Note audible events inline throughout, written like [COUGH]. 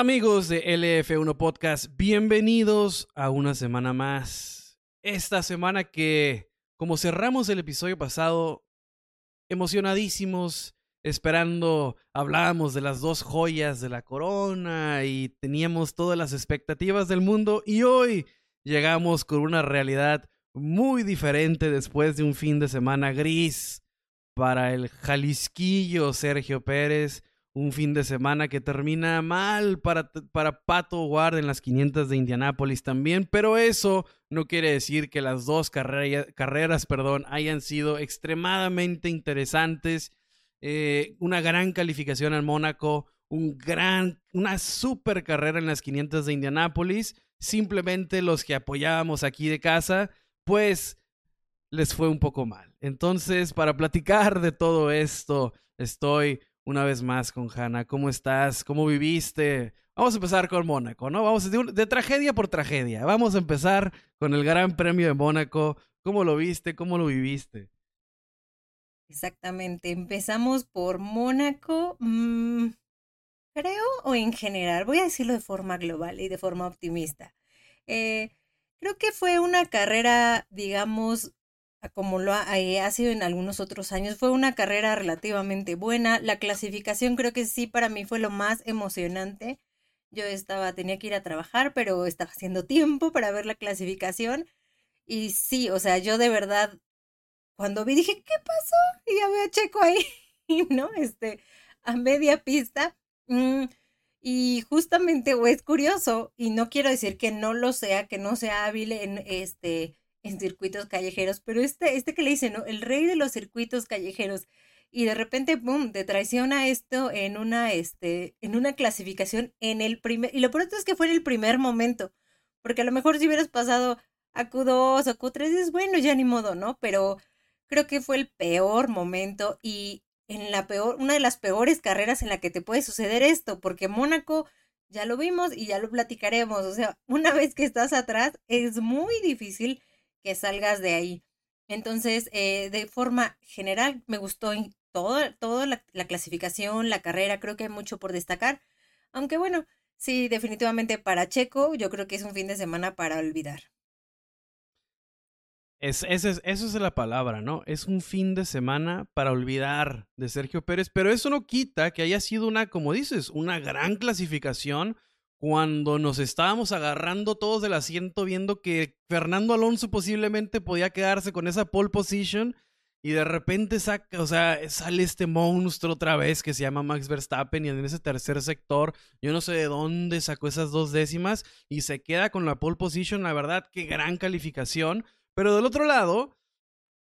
Amigos de LF1 Podcast, bienvenidos a una semana más. Esta semana que, como cerramos el episodio pasado, emocionadísimos, esperando, hablábamos de las dos joyas de la corona y teníamos todas las expectativas del mundo y hoy llegamos con una realidad muy diferente después de un fin de semana gris para el Jalisquillo Sergio Pérez. Un fin de semana que termina mal para, para Pato Ward en las 500 de Indianápolis también, pero eso no quiere decir que las dos carreras perdón, hayan sido extremadamente interesantes. Eh, una gran calificación al Mónaco, un gran, una super carrera en las 500 de Indianápolis. Simplemente los que apoyábamos aquí de casa pues les fue un poco mal. Entonces, para platicar de todo esto, estoy una vez más con Hanna. ¿Cómo estás? ¿Cómo viviste? Vamos a empezar con Mónaco, ¿no? Vamos de, de, tragedia por tragedia. Vamos a empezar con el Gran Premio de Mónaco. ¿Cómo lo viste? ¿Cómo lo viviste? Exactamente. Empezamos por Mónaco. Mmm, creo, o en general, voy a decirlo de forma global y de forma optimista. Eh, Creo que fue una carrera, digamos, como lo eh, ha, sido en algunos otros años, fue una carrera relativamente buena. La clasificación creo que sí para mí fue lo más emocionante. Yo estaba, tenía que ir a trabajar, pero estaba haciendo tiempo para ver la clasificación. Y sí, o sea, yo de verdad, cuando vi dije, ¿qué pasó? Y ya veo a Checo ahí, [LAUGHS] ¿no? Este, a media pista. Mm, y justamente, o es curioso, y no quiero decir que no lo sea, que no sea hábil en este en circuitos callejeros, pero este, este que le dice, ¿no? El rey de los circuitos callejeros. Y de repente, boom, te traiciona esto en una, este, en una clasificación en el primer, y lo pronto es que fue en el primer momento, porque a lo mejor si hubieras pasado a Q2 o Q3, es bueno, ya ni modo, ¿no? Pero creo que fue el peor momento y en la peor, una de las peores carreras en la que te puede suceder esto, porque Mónaco ya lo vimos y ya lo platicaremos. O sea, una vez que estás atrás, es muy difícil que salgas de ahí. Entonces, eh, de forma general, me gustó toda la, la clasificación, la carrera, creo que hay mucho por destacar. Aunque bueno, sí, definitivamente para Checo, yo creo que es un fin de semana para olvidar. Es, es, eso es la palabra, ¿no? Es un fin de semana para olvidar de Sergio Pérez, pero eso no quita que haya sido una, como dices, una gran clasificación cuando nos estábamos agarrando todos del asiento viendo que Fernando Alonso posiblemente podía quedarse con esa pole position y de repente saca, o sea, sale este monstruo otra vez que se llama Max Verstappen y en ese tercer sector, yo no sé de dónde sacó esas dos décimas y se queda con la pole position, la verdad, qué gran calificación pero del otro lado,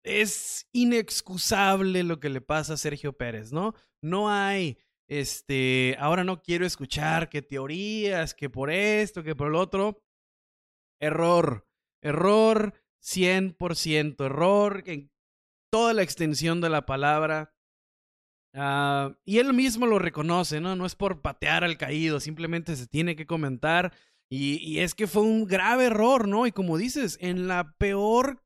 es inexcusable lo que le pasa a Sergio Pérez, ¿no? No hay, este, ahora no quiero escuchar que teorías, que por esto, que por el otro. Error, error, 100% error en toda la extensión de la palabra. Uh, y él mismo lo reconoce, ¿no? No es por patear al caído, simplemente se tiene que comentar y, es que fue un grave error, ¿no? Y como dices, en la peor,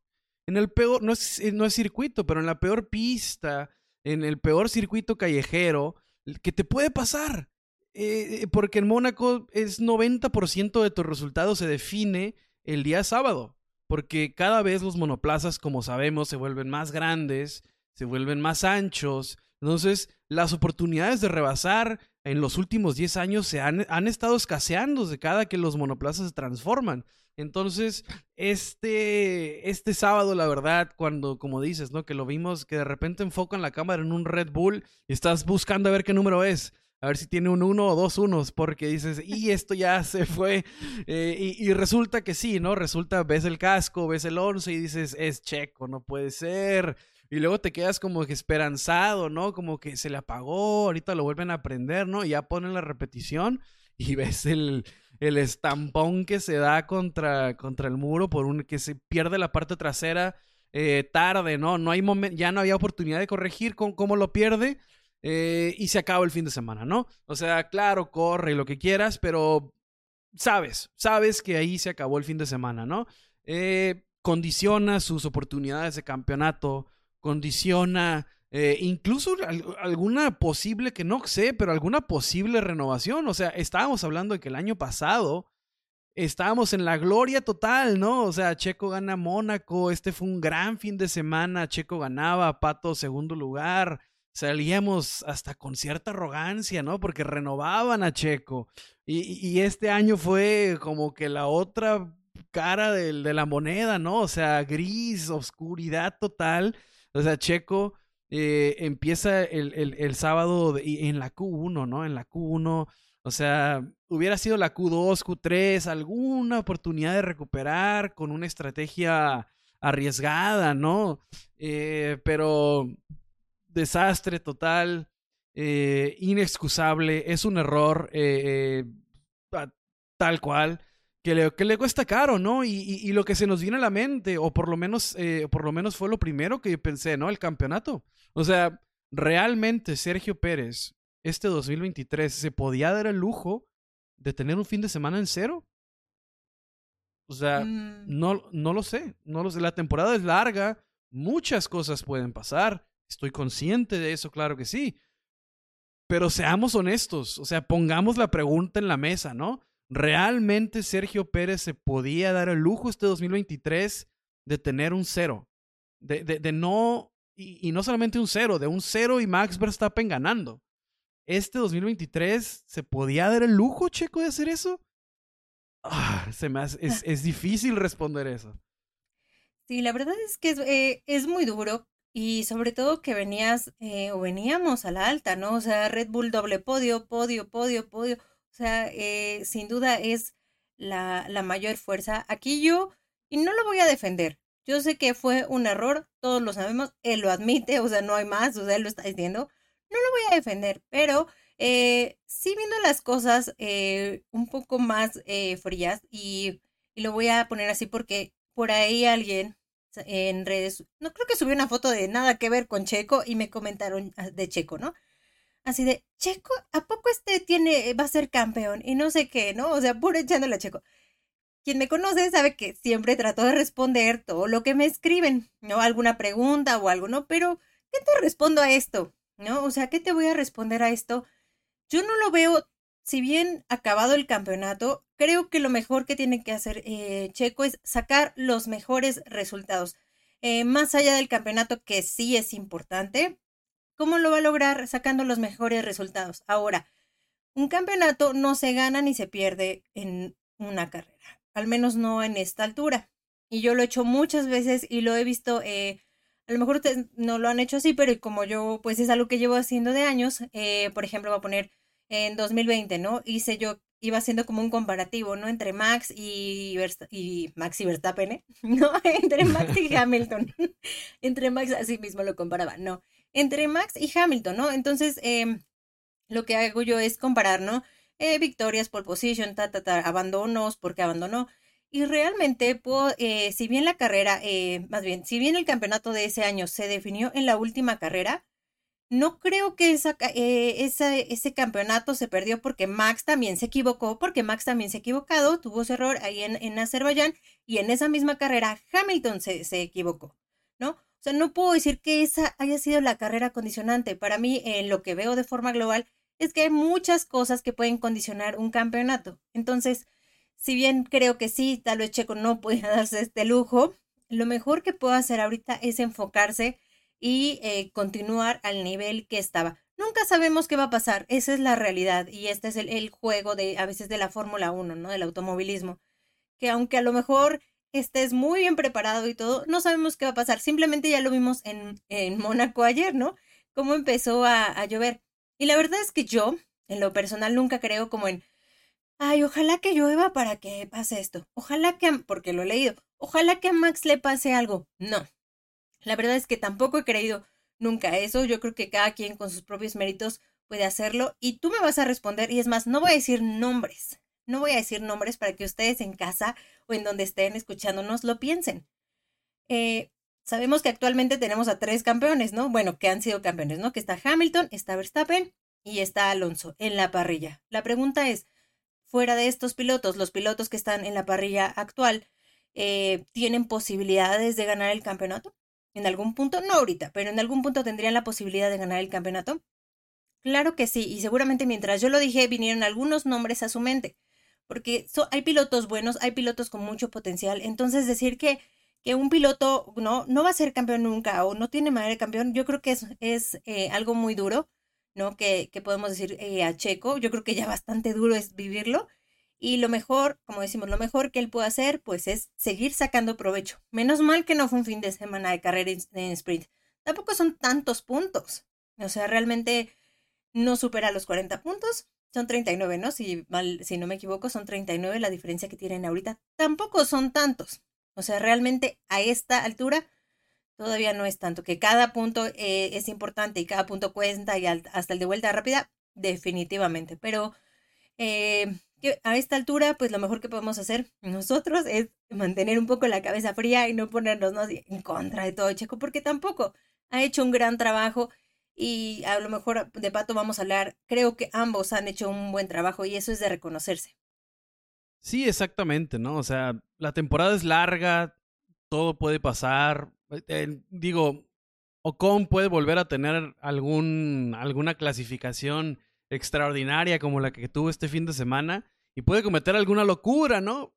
en el peor, no es, no es circuito, pero en la peor pista, en el peor circuito callejero, que te puede pasar. Eh, porque en Mónaco es 90% de tu resultado se define el día sábado. Porque cada vez los monoplazas, como sabemos, se vuelven más grandes, se vuelven más anchos. Entonces, las oportunidades de rebasar en los últimos 10 años se han, han estado escaseando de cada que los monoplazas se transforman. Entonces, este, este sábado, la verdad, cuando, como dices, ¿no? Que lo vimos, que de repente enfocan la cámara en un Red Bull y estás buscando a ver qué número es. A ver si tiene un uno o dos unos, porque dices, y esto ya se fue. Eh, y, resulta que sí, ¿no? Resulta, ves el casco, ves el 11 y dices, es checo, no puede ser. Y luego te quedas como que esperanzado, ¿no? Como que se le apagó, ahorita lo vuelven a prender, ¿no? Y ya ponen la repetición y [LAUGHS] ves el, el estampón que se da contra, contra el muro por un que se pierde la parte trasera eh, tarde, ¿no? No hay ya no había oportunidad de corregir con cómo lo pierde. Eh, y se acaba el fin de semana, ¿no? O sea, claro, corre lo que quieras, pero sabes, sabes que ahí se acabó el fin de semana, ¿no? Eh, condiciona sus oportunidades de campeonato, condiciona Eh, incluso alguna posible, que no sé, pero alguna posible renovación. O sea, estábamos hablando de que el año pasado estábamos en la gloria total, ¿no? O sea, Checo gana Mónaco, este fue un gran fin de semana, Checo ganaba, Pato segundo lugar, salíamos hasta con cierta arrogancia, ¿no? Porque renovaban a Checo. Y, este año fue como que la otra cara de, la moneda, ¿no? O sea, gris, oscuridad total. O sea, Checo eh, empieza el, el sábado en la Q1, ¿no? En la Q1 o sea, hubiera sido la Q2, Q3, alguna oportunidad de recuperar con una estrategia arriesgada, ¿no? Eh, pero desastre total, eh, inexcusable, es un error tal cual. Que le, que le, cuesta caro, ¿no? Y, y, lo que se nos viene a la mente, o por lo menos, por lo menos fue lo primero que pensé, ¿no? El campeonato. O sea, realmente Sergio Pérez este 2023 se podía dar el lujo de tener un fin de semana en cero? O sea, mm. no, no lo sé, no lo sé. La temporada es larga, muchas cosas pueden pasar. Estoy consciente de eso, claro que sí. Pero seamos honestos, o sea, pongamos la pregunta en la mesa, ¿no? ¿Realmente Sergio Pérez se podía dar el lujo este 2023 de tener un cero? De, de, no, y, no solamente un cero, de un cero y Max Verstappen ganando este 2023 se podía dar el lujo, Checo, de hacer eso? Ah, se me es, es, difícil responder eso. Sí, la verdad es que es, eh, es muy duro y sobre todo que venías eh, o veníamos a la alta, ¿no? O sea, Red Bull doble podio, podio, podio, podio. O sea, eh, sin duda es la, la mayor fuerza. Aquí yo, y no lo voy a defender, yo sé que fue un error, todos lo sabemos, él lo admite, o sea, no hay más, o sea, él lo está diciendo no lo voy a defender, pero eh, sí viendo las cosas eh, un poco más eh, frías y, lo voy a poner así porque por ahí alguien en redes, no creo que subió una foto de nada que ver con Checo y me comentaron ah, de Checo, ¿no? Así de, Checo, ¿a poco este tiene, va a ser campeón? Y no sé qué, ¿no? O sea, puro echándole a Checo. Quien me conoce sabe que siempre trato de responder todo lo que me escriben, ¿no? Alguna pregunta o algo, ¿no? Pero, ¿qué te respondo a esto? ¿no? O sea, ¿qué te voy a responder a esto? Yo no lo veo, si bien acabado el campeonato, creo que lo mejor que tiene que hacer eh, Checo es sacar los mejores resultados. Eh, más allá del campeonato, que sí es importante, ¿cómo lo va a lograr sacando los mejores resultados? Ahora, un campeonato no se gana ni se pierde en una carrera, al menos no en esta altura. Y yo lo he hecho muchas veces y lo he visto eh, a lo mejor ustedes no lo han hecho así, pero como yo, pues es algo que llevo haciendo de años, eh, por ejemplo, voy a poner en 2020, ¿no? Hice yo, iba haciendo como un comparativo, ¿no? Entre Max y, y Max y Verstappen, ¿eh? [LAUGHS] ¿no? [LAUGHS] Entre Max y Hamilton. [LAUGHS] entre Max, así mismo lo comparaba, no. Entre Max y Hamilton, ¿no? Entonces, em, lo que hago yo es comparar, ¿no? Eh, victorias, pole position, ta, ta, ta, abandonos, porque abandonó. Y realmente, eh, si bien la carrera, eh, más bien, si bien el campeonato de ese año se definió en la última carrera, no creo que esa, ese campeonato se perdió porque Max también se equivocó, porque Max también se ha equivocado, tuvo ese error ahí en, en Azerbaiyán y en esa misma carrera Hamilton se, se equivocó, ¿no? O sea, no puedo decir que esa haya sido la carrera condicionante. Para mí, en lo que veo de forma global, es que hay muchas cosas que pueden condicionar un campeonato. Entonces, si bien creo que sí, tal vez Checo no puede [LAUGHS] darse este lujo, lo mejor que puedo hacer ahorita es enfocarse y eh, continuar al nivel que estaba. Nunca sabemos qué va a pasar, esa es la realidad y este es el, juego de a veces de la Fórmula 1, ¿no? Del automovilismo, que aunque a lo mejor estés muy bien preparado y todo, no sabemos qué va a pasar. Simplemente ya lo vimos en, en Mónaco ayer, ¿no? Cómo empezó a, a llover. Y la verdad es que yo, en lo personal, nunca creo como en, ay, ojalá que llueva para que pase esto. Ojalá que, porque lo he leído, ojalá que a Max le pase algo. No, la verdad es que tampoco he creído nunca eso. Yo creo que cada quien con sus propios méritos puede hacerlo y tú me vas a responder y es más, no voy a decir nombres. No voy a decir nombres para que ustedes en casa o en donde estén escuchándonos lo piensen. Eh, sabemos que actualmente tenemos a tres campeones, ¿no? Bueno, que han sido campeones, ¿no? Que está Hamilton, está Verstappen y está Alonso en la parrilla. La pregunta es, fuera de estos pilotos, los pilotos que están en la parrilla actual, eh, ¿tienen posibilidades de ganar el campeonato? en algún punto, no ahorita, pero en algún punto tendrían la posibilidad de ganar el campeonato? Claro que sí, y seguramente mientras yo lo dije vinieron algunos nombres a su mente, porque hay pilotos buenos, hay pilotos con mucho potencial, entonces decir que, que un piloto no, no va a ser campeón nunca o no tiene manera de campeón, yo creo que es, es eh, algo muy duro, ¿no? Que, que podemos decir eh, a Checo, yo creo que ya [LAUGHS] bastante duro es vivirlo, y lo mejor, como decimos, lo mejor que él puede hacer, pues es seguir sacando provecho. Menos mal que no fue un fin de semana de carrera en sprint. Tampoco son tantos puntos. O sea, realmente no supera los 40 puntos. Son 39, ¿no? Si, mal, si no me equivoco, son 39 la diferencia que tienen ahorita. Tampoco son tantos. O sea, realmente a esta altura todavía no es tanto. Que cada punto eh, es importante y cada punto cuenta y hasta el de vuelta rápida, definitivamente. Pero eh, a esta altura, pues lo mejor que podemos hacer nosotros es mantener un poco la cabeza fría y no ponernos en contra de todo Checo, porque tampoco ha hecho un gran trabajo y a lo mejor de Pato vamos a hablar. Creo que ambos han hecho un buen trabajo y eso es de reconocerse. Sí, exactamente, ¿no? O sea, la temporada es larga, todo puede pasar. Eh, digo, Ocon puede volver a tener algún, alguna clasificación extraordinaria como la que tuvo este fin de semana y puede cometer alguna locura, ¿no?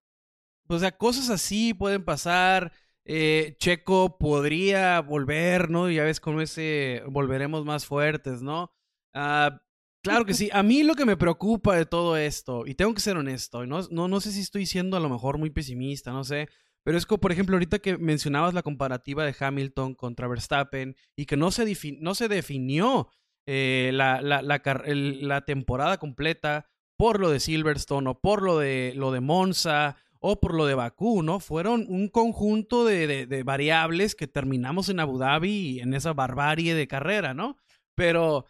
O sea, cosas así pueden pasar. Eh, Checo podría volver, ¿no? Ya ves cómo ese volveremos más fuertes, ¿no? Ah, claro que sí. A mí lo que me preocupa de todo esto, y tengo que ser honesto, no, no, no sé si estoy siendo a lo mejor muy pesimista, no sé. Pero es como, por ejemplo, ahorita que mencionabas la comparativa de Hamilton contra Verstappen y que no se, no se definió eh, la, la, la, temporada completa por lo de Silverstone o por lo de, lo de Monza o por lo de Bakú, ¿no? Fueron un conjunto de, de, variables que terminamos en Abu Dhabi en esa barbarie de carrera, ¿no? Pero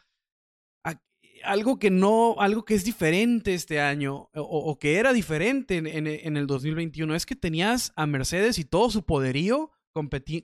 algo que no, algo que es diferente este año, o, que era diferente en, en, el 2021, es que tenías a Mercedes y todo su poderío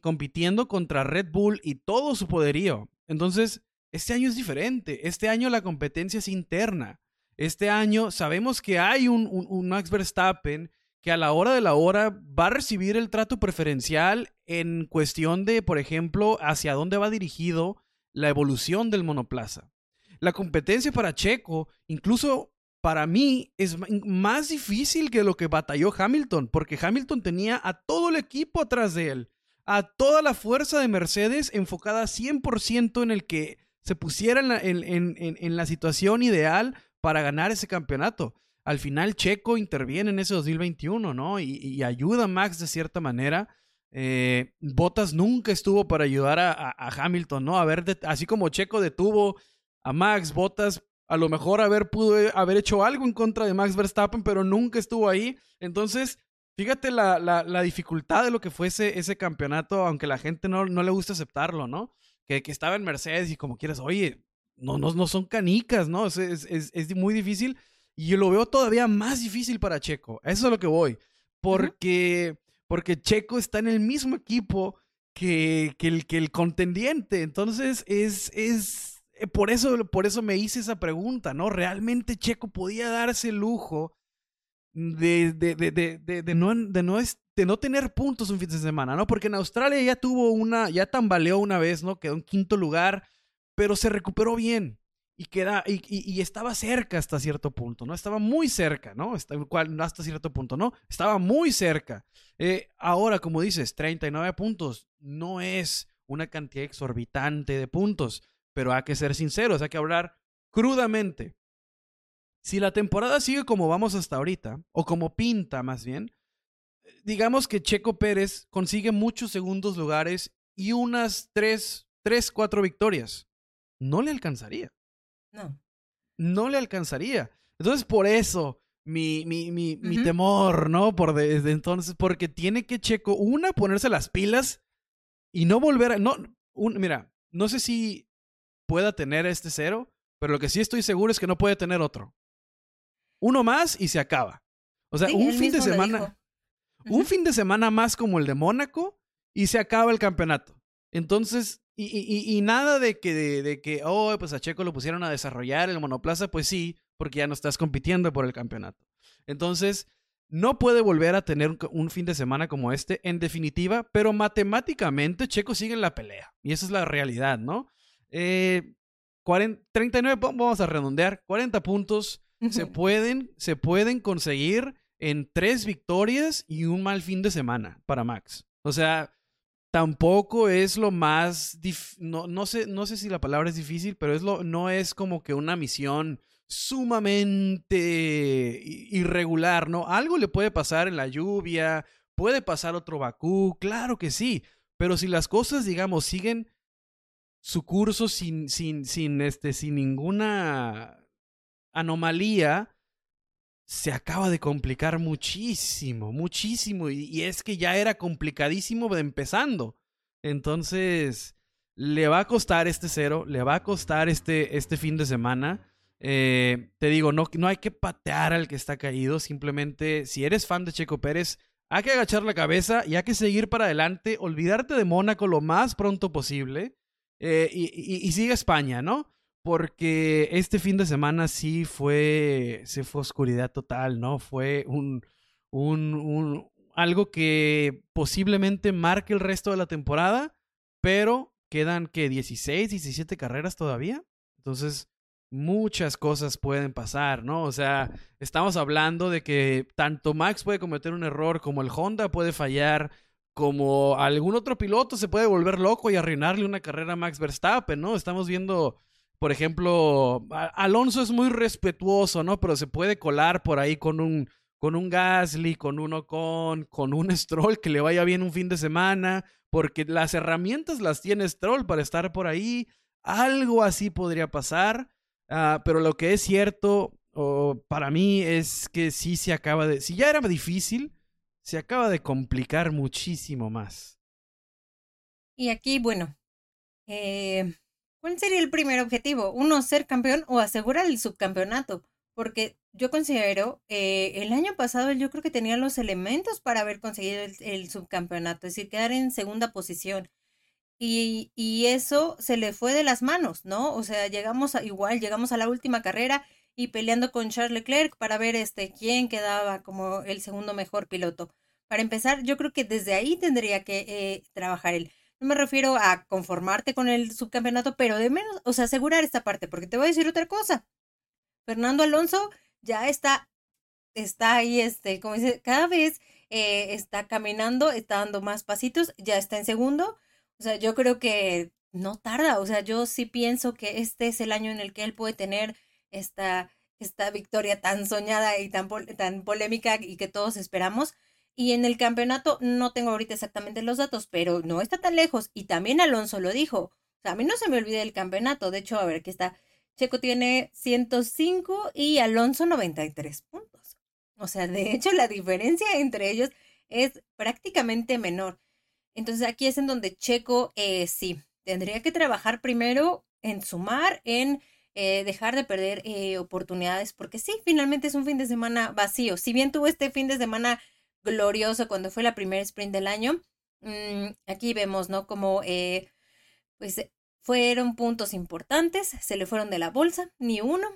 compitiendo contra Red Bull y todo su poderío. Entonces, este año es diferente. Este año la competencia es interna. Este año sabemos que hay un, Max Verstappen que a la hora de la hora va a recibir el trato preferencial en cuestión de, por ejemplo, hacia dónde va dirigido la evolución del monoplaza. La competencia para Checo, incluso para mí, es más difícil que lo que batalló Hamilton, porque Hamilton tenía a todo el equipo atrás de él, a toda la fuerza de Mercedes enfocada 100% en el que se pusiera en la, situación ideal para ganar ese campeonato. Al final Checo interviene en ese 2021, ¿no? Y, ayuda a Max de cierta manera. Eh, Bottas nunca estuvo para ayudar a, Hamilton, ¿no? A ver, así como Checo detuvo a Max, Bottas a lo mejor haber pudo haber hecho algo en contra de Max Verstappen, pero nunca estuvo ahí. Entonces, fíjate la, dificultad de lo que fue ese, campeonato, aunque la gente no, no le gusta aceptarlo, ¿no? que, estaba en Mercedes y como quieras, oye, no, no, no son canicas, ¿no? Es, es, muy difícil. Y yo lo veo todavía más difícil para Checo. Eso es a lo que voy. Porque, porque Checo está en el mismo equipo que, que, el, que el contendiente. Entonces, es, es eh, por, eso, por eso me hice esa pregunta, ¿no? ¿Realmente Checo podía darse el lujo de, de, de, de, de no, de, no, de no tener puntos un fin de semana, ¿no? Porque en Australia ya tuvo una, ya tambaleó una vez, ¿no? Quedó en quinto lugar, pero se recuperó bien y, queda, y, y, estaba cerca hasta cierto punto, ¿no? Estaba muy cerca, ¿no? Hasta, cierto punto, ¿no? Estaba muy cerca. Eh, ahora, como dices, 39 puntos no es una cantidad exorbitante de puntos, pero hay que ser sinceros, hay que hablar crudamente. Si la temporada sigue como vamos hasta ahorita, o como pinta más bien, digamos que Checo Pérez consigue muchos segundos lugares y unas tres, tres, cuatro victorias. No le alcanzaría. No. No le alcanzaría. Entonces, por eso, mi, mi, mi, mi temor, ¿no? Por desde entonces, porque tiene que Checo, una, ponerse las pilas y no volver a. No, mira, no sé si pueda tener este cero, pero lo que sí estoy seguro es que no puede tener otro. Uno más y se acaba. O sea, un fin de semana. Un fin de semana más como el de Mónaco y se acaba el campeonato. Entonces, y, y, nada de que, de, que, oh, pues a Checo lo pusieron a desarrollar el monoplaza, pues sí, porque ya no estás compitiendo por el campeonato. Entonces, no puede volver a tener un, fin de semana como este, en definitiva, pero matemáticamente Checo sigue en la pelea. Y esa es la realidad, ¿no? Eh, 39, vamos a redondear, 40 puntos se pueden, se pueden conseguir en tres victorias y un mal fin de semana para Max. O sea, tampoco es lo más, no, no, sé, no sé si la palabra es difícil, pero es lo, no es como que una misión sumamente irregular, ¿no? Algo le puede pasar en la lluvia, puede pasar otro Bakú, claro que sí, pero si las cosas, digamos, siguen su curso sin, sin, sin, este, sin ninguna anomalía, se acaba de complicar muchísimo, muchísimo, y, y es que ya era complicadísimo empezando. Entonces, le va a costar este cero, le va a costar este, este fin de semana. Eh, te digo, no, no hay que patear al que está caído. Simplemente, si eres fan de Checo Pérez, hay que agachar la cabeza y hay que seguir para adelante, olvidarte de Mónaco lo más pronto posible eh, y, sigue España, ¿no? Porque este fin de semana sí fue, se fue oscuridad total, ¿no? Fue un, un, un, algo que posiblemente marque el resto de la temporada, pero quedan que 16, 17 carreras todavía. Entonces, muchas cosas pueden pasar, ¿no? O sea, estamos hablando de que tanto Max puede cometer un error como el Honda puede fallar, como algún otro piloto se puede volver loco y arruinarle una carrera a Max Verstappen, ¿no? Estamos viendo, por ejemplo, Alonso es muy respetuoso, ¿no? Pero se puede colar por ahí con un con un Gasly, con un Ocon, con un [LAUGHS] Stroll que le vaya bien un fin de semana, porque las herramientas las tiene Stroll para estar por ahí. Algo así podría pasar. Ah, pero lo que es cierto para mí es que sí se acaba de... Si ya era difícil, se acaba de complicar muchísimo más. Y aquí, bueno, eh, ¿cuál sería el primer objetivo? ¿Uno, ser campeón o asegurar el subcampeonato? Porque yo considero, eh, el año pasado yo creo que tenía los elementos para haber conseguido el, subcampeonato, es decir, quedar en segunda posición. Y, y, eso se le fue de las manos, ¿no? O sea, llegamos a, igual, llegamos a la última carrera y peleando con Charles Leclerc para ver este quién quedaba como el segundo mejor piloto. Para empezar, yo creo que desde ahí tendría que eh, trabajar él. No me refiero a conformarte con el subcampeonato, pero de menos, o sea, asegurar esta parte, porque te voy a decir otra cosa. Fernando Alonso ya está, está ahí, este, como dice, cada vez eh, está caminando, está dando más pasitos, ya está en segundo o sea, yo creo que no tarda, o sea, yo sí pienso que este es el año en el que él puede tener esta, esta victoria tan soñada y tan, tan polémica y que todos esperamos. Y en el campeonato no tengo ahorita exactamente los datos, pero no está tan lejos. Y también Alonso lo dijo. O sea, a mí no se me olvida el campeonato. De hecho, a ver, aquí está. Checo tiene 105 y Alonso 93 puntos. O sea, de hecho, la diferencia entre ellos es prácticamente menor. Entonces aquí es en donde Checo eh, sí, tendría que trabajar primero en sumar, en eh, dejar de perder eh, oportunidades, porque sí, finalmente es un fin de semana vacío. Si bien tuvo este fin de semana glorioso cuando fue la primera sprint del año, mm, aquí vemos, ¿no? Como pues fueron puntos importantes, se le fueron de la bolsa, ni uno,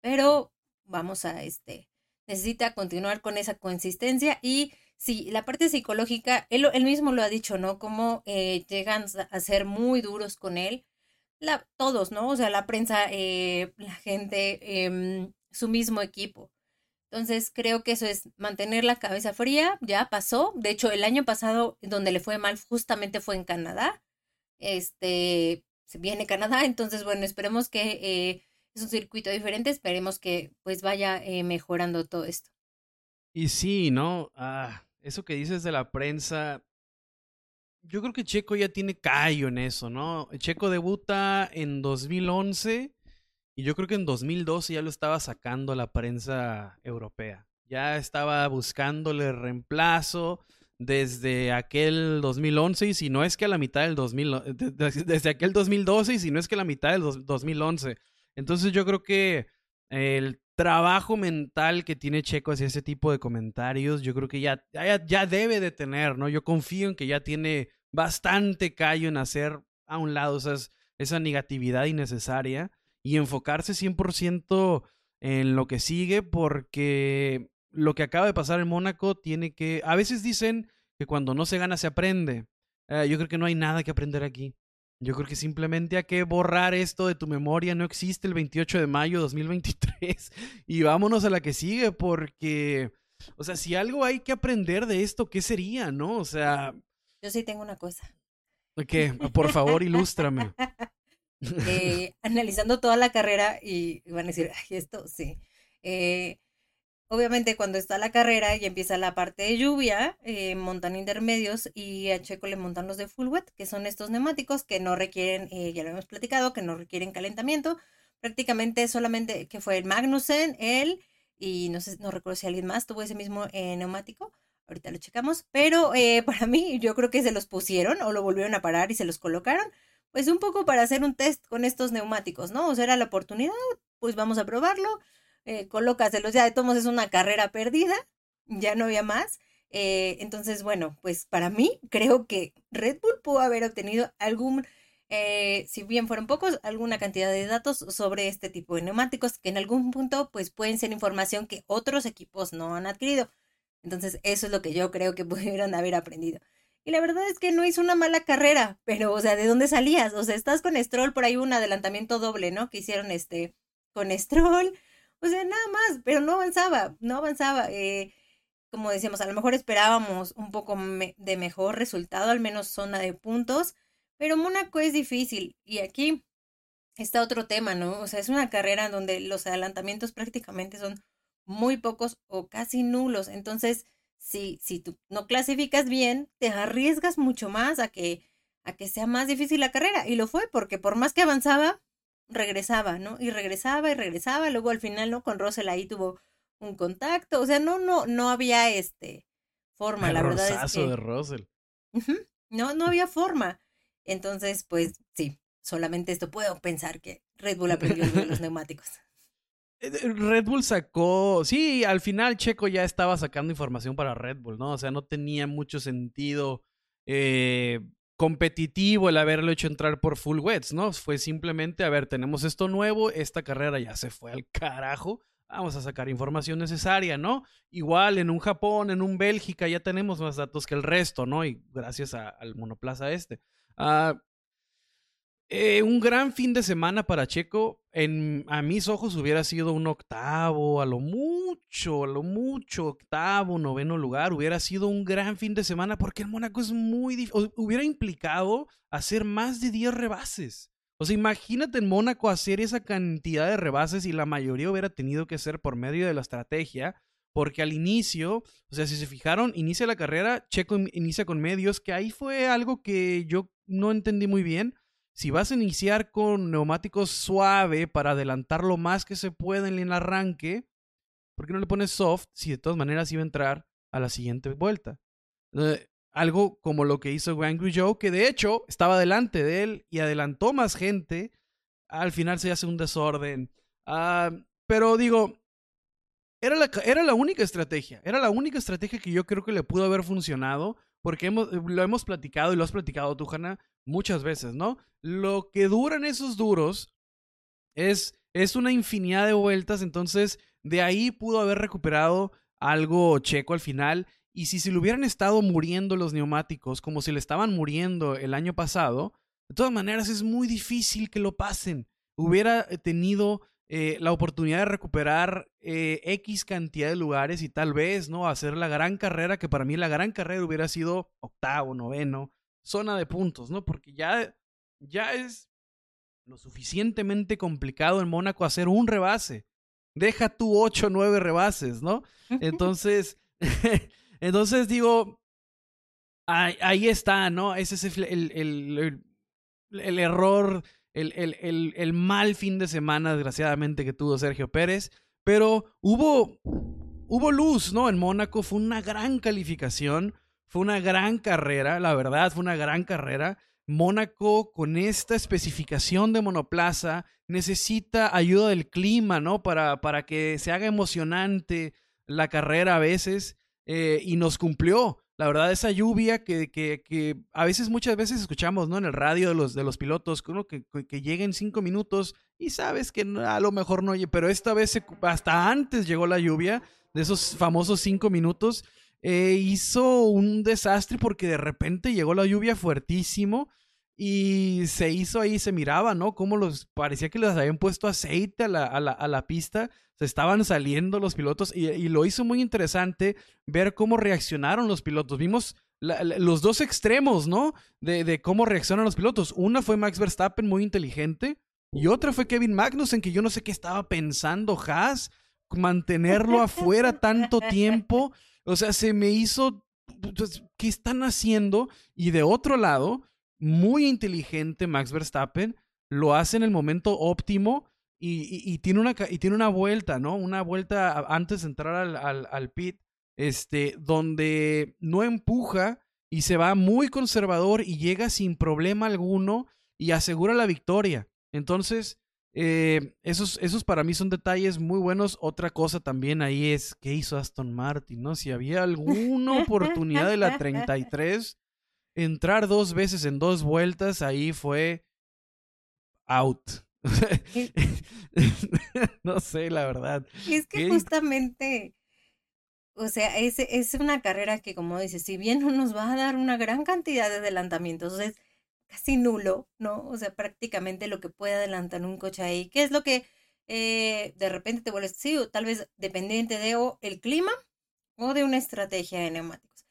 pero vamos a este, necesita continuar con esa consistencia y sí, la parte psicológica, él, mismo lo ha dicho, ¿no? Cómo eh, llegan a ser muy duros con él. Todos, ¿no? O sea, la prensa, eh, la gente, em, su mismo equipo. Entonces, creo que eso es mantener la cabeza fría, ya pasó. De hecho, el año pasado, donde le fue mal, justamente fue en Canadá. Este, se viene Canadá, entonces, bueno, esperemos que eh, es un circuito diferente, esperemos que pues vaya mejorando todo esto. Y sí, ¿no? Ah, eso que dices de la prensa, yo creo que Checo ya tiene callo en eso, ¿no? Checo debuta en 2011 y yo creo que en 2012 ya lo estaba sacando la prensa europea. Ya estaba buscándole reemplazo desde aquel 2011 y si no es que a la mitad del 2000, desde aquel 2012 y si no es que a la mitad del 2011. Entonces yo creo que el trabajo mental que tiene Checo hacia ese tipo de comentarios, yo creo que ya, ya, debe de tener, ¿no? Yo confío en que ya tiene bastante callo en hacer a un lado esas, esa negatividad innecesaria y enfocarse 100% en lo que sigue porque lo que acaba de pasar en Mónaco tiene que, a veces dicen que cuando no se gana se aprende. Eh, yo creo que no hay nada que aprender aquí. Yo creo que simplemente hay que borrar esto de tu memoria. No existe el 28 de mayo de 2023. [LAUGHS] Y vámonos a la que sigue, porque, o sea, si algo hay que aprender de esto, ¿qué sería, no? O sea. Yo sí tengo una cosa. ¿Qué? Por favor, ilústrame. [LAUGHS] Eh, [LAUGHS] analizando toda la carrera y van a decir, ay, esto sí. Eh, obviamente cuando está la carrera y empieza la parte de lluvia, eh, montan intermedios y a Checo le montan los de full wet, que son estos neumáticos que no requieren, ya lo hemos platicado, que no requieren calentamiento. Prácticamente solamente que fue el Magnussen, él y no sé, no recuerdo si alguien más tuvo ese mismo neumático. Ahorita lo checamos, pero [LAUGHS] para mí yo creo que se los pusieron o lo volvieron a parar y se los colocaron pues un poco para hacer un test con estos neumáticos, ¿no? O sea, era la oportunidad, pues vamos a probarlo, eh, ya de todos es una carrera perdida, ya no había más. Eh, entonces, bueno, pues para mí creo que Red Bull pudo haber obtenido algún, eh, si bien fueron pocos, alguna cantidad de datos sobre este tipo de neumáticos que en algún punto pues pueden ser información que otros equipos no han adquirido. Entonces, eso es lo que yo creo que [LAUGHS] pudieron haber aprendido. Y la verdad es que no hizo una mala carrera, pero, o sea, ¿de dónde salías? O sea, estás con Stroll, por ahí un adelantamiento doble, ¿no? Que hicieron este con Stroll. O sea, nada más, pero no avanzaba, no avanzaba. Eh, como decíamos, a lo mejor esperábamos un poco de mejor resultado, al menos zona de puntos, pero Mónaco es difícil. Y aquí está otro tema, ¿no? O sea, es una carrera donde los adelantamientos prácticamente son muy pocos o casi nulos. Entonces, si, si tú no clasificas bien, te arriesgas mucho más a que, a que sea más difícil la carrera. Y lo fue, porque por más que avanzaba, regresaba, ¿no? Y regresaba y regresaba. Luego al final, ¿no? Con Russell ahí tuvo un contacto. O sea, no, no, no había este forma, la verdad es que... de Russell. No, no había forma. Entonces, pues sí, solamente esto puedo pensar que Red Bull aprendió de los neumáticos. Eh, Red Bull sacó, sí, al final Checo ya estaba sacando información para Red Bull, ¿no? O sea, no tenía mucho sentido eh, competitivo el haberlo hecho entrar por full wets, ¿no? Fue simplemente, a ver, tenemos esto nuevo, esta carrera ya se fue al carajo, vamos a sacar información necesaria, ¿no? Igual en un Japón, en un Bélgica, ya tenemos más datos que el resto, ¿no? Y gracias al monoplaza este. Ah, eh, un gran fin de semana para Checo. En, a mis ojos hubiera sido un octavo, a lo mucho, a lo mucho, octavo, noveno lugar. Hubiera sido un gran fin de semana porque el Mónaco es muy difícil. Hubiera implicado hacer más de 10 rebases. O sea, imagínate en Mónaco hacer esa cantidad de rebases y la mayoría hubiera tenido que ser por medio de la estrategia. Porque al inicio, o sea, si se fijaron, inicia la carrera, Checo inicia con medios, que ahí fue algo que yo no entendí muy bien si vas a iniciar con neumáticos suave para adelantar lo más que se pueda en el arranque, ¿por qué no le pones soft si de todas maneras iba a entrar a la siguiente vuelta? Eh, algo como lo que hizo Angry Joe, que de hecho estaba delante de él y adelantó más gente. Al final se hace un desorden. Ah, pero digo, era la, era la única estrategia. Era la única estrategia que yo creo que le pudo haber funcionado. Porque hemos, lo hemos platicado y lo has platicado tú, Hanna, muchas veces, ¿no? Lo que duran esos duros es, es una infinidad de vueltas, entonces de ahí pudo haber recuperado algo checo al final. Y si se le hubieran estado muriendo los neumáticos como si le estaban muriendo el año pasado, de todas maneras es muy difícil que lo pasen. Hubiera eh, tenido eh, la oportunidad de recuperar eh, X cantidad de lugares y tal vez, ¿no? Hacer la gran carrera, que para mí la gran carrera hubiera sido octavo, noveno, zona de puntos, ¿no? Porque ya, ya es lo suficientemente complicado en Mónaco hacer un rebase. Deja tú ocho, nueve rebases, ¿no? Entonces, [LAUGHS] entonces digo, ahí, está, ¿no? Ese es el, el, el, error, el, el, el, mal fin de semana, desgraciadamente, que tuvo Sergio Pérez. Pero hubo, hubo luz, ¿no? En Mónaco fue una gran calificación. Fue una gran carrera, la verdad, fue una gran carrera. Mónaco, con esta especificación de monoplaza, necesita ayuda del clima, ¿no? Para, para que se haga emocionante la carrera a veces. Eh, y nos cumplió. La verdad, esa lluvia que, que, que, a veces, muchas veces escuchamos, ¿no? En el radio de los, de los pilotos, que, que, lleguen cinco minutos y sabes que a lo mejor no, pero esta vez hasta antes llegó la lluvia de esos famosos cinco minutos, eh, hizo un desastre porque de repente llegó la lluvia fuertísimo y se hizo ahí, se miraba, ¿no? Como los, parecía que les habían puesto aceite a la, a la, a la pista, se estaban saliendo los pilotos y, y, lo hizo muy interesante ver cómo reaccionaron los pilotos. Vimos la, los dos extremos, ¿no? De, de, cómo reaccionan los pilotos. Una fue Max Verstappen, muy inteligente, y otra fue Kevin Magnussen, que yo no sé qué estaba pensando Haas, mantenerlo [LAUGHS] afuera tanto tiempo. O sea, se me hizo, pues, ¿qué están haciendo? Y de otro lado, muy inteligente Max Verstappen, lo hace en el momento óptimo y, y, tiene, una, y tiene una vuelta, ¿no? Una vuelta antes de entrar al, al, al, pit, este, donde no empuja y se va muy conservador y llega sin problema alguno y asegura la victoria. Entonces, eh, esos, esos para mí son detalles muy buenos. Otra cosa también ahí es qué hizo Aston Martin, ¿no? Si había alguna oportunidad de la 33 entrar dos veces en dos vueltas, ahí fue out. [LAUGHS] no sé, la verdad. Es que justamente, o sea, es, es una carrera que, como dices, si bien no nos va a dar una gran cantidad de adelantamientos, es casi nulo, ¿no? O sea, prácticamente lo que puede adelantar un coche ahí, ¿qué es lo que eh, de repente te vuelves, sí, o tal vez dependiente de o el clima o de una estrategia de neumáticos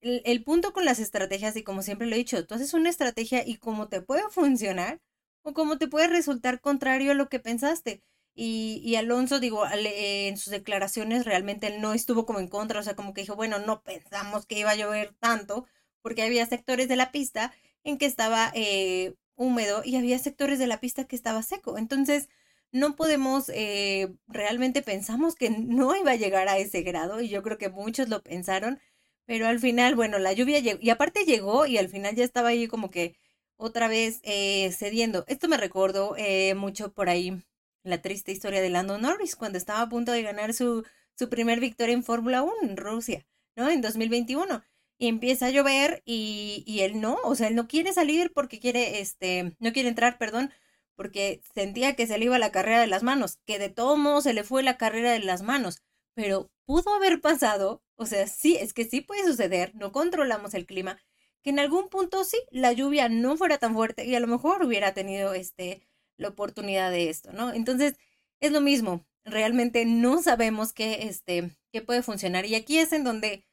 el, el, punto con las estrategias, y como siempre lo he dicho, tú haces una estrategia y cómo te puede funcionar o cómo te puede resultar contrario a lo que pensaste. Y, y Alonso, digo, eh, en sus declaraciones realmente él no estuvo como en contra, o sea, como que dijo, bueno, no pensamos que iba a llover tanto, porque había sectores de la pista en que estaba eh, húmedo y había sectores de la pista que estaba seco. Entonces, no podemos, eh, realmente pensamos que no iba a llegar a ese grado y yo creo que muchos lo pensaron, pero al final, bueno, la lluvia llegó, y aparte llegó y al final ya estaba ahí como que otra vez eh, cediendo. Esto me recordó eh, mucho por ahí la triste historia de Lando Norris cuando estaba a punto de ganar su, su primer victoria en Fórmula 1 en Rusia, ¿no? En 2021. Y empieza a llover y, y él no, o sea, él no quiere salir porque quiere, este, no quiere entrar, perdón, porque sentía que se le iba la carrera de las manos, que de todo modo se le fue la carrera de las manos pero pudo haber pasado, o sea, sí, es que sí puede suceder, no controlamos el clima, que en algún punto sí, la lluvia no fuera tan fuerte y a lo mejor hubiera tenido este, la oportunidad de esto, ¿no? Entonces, es lo mismo, realmente no sabemos qué, este, qué puede funcionar. Y aquí es en donde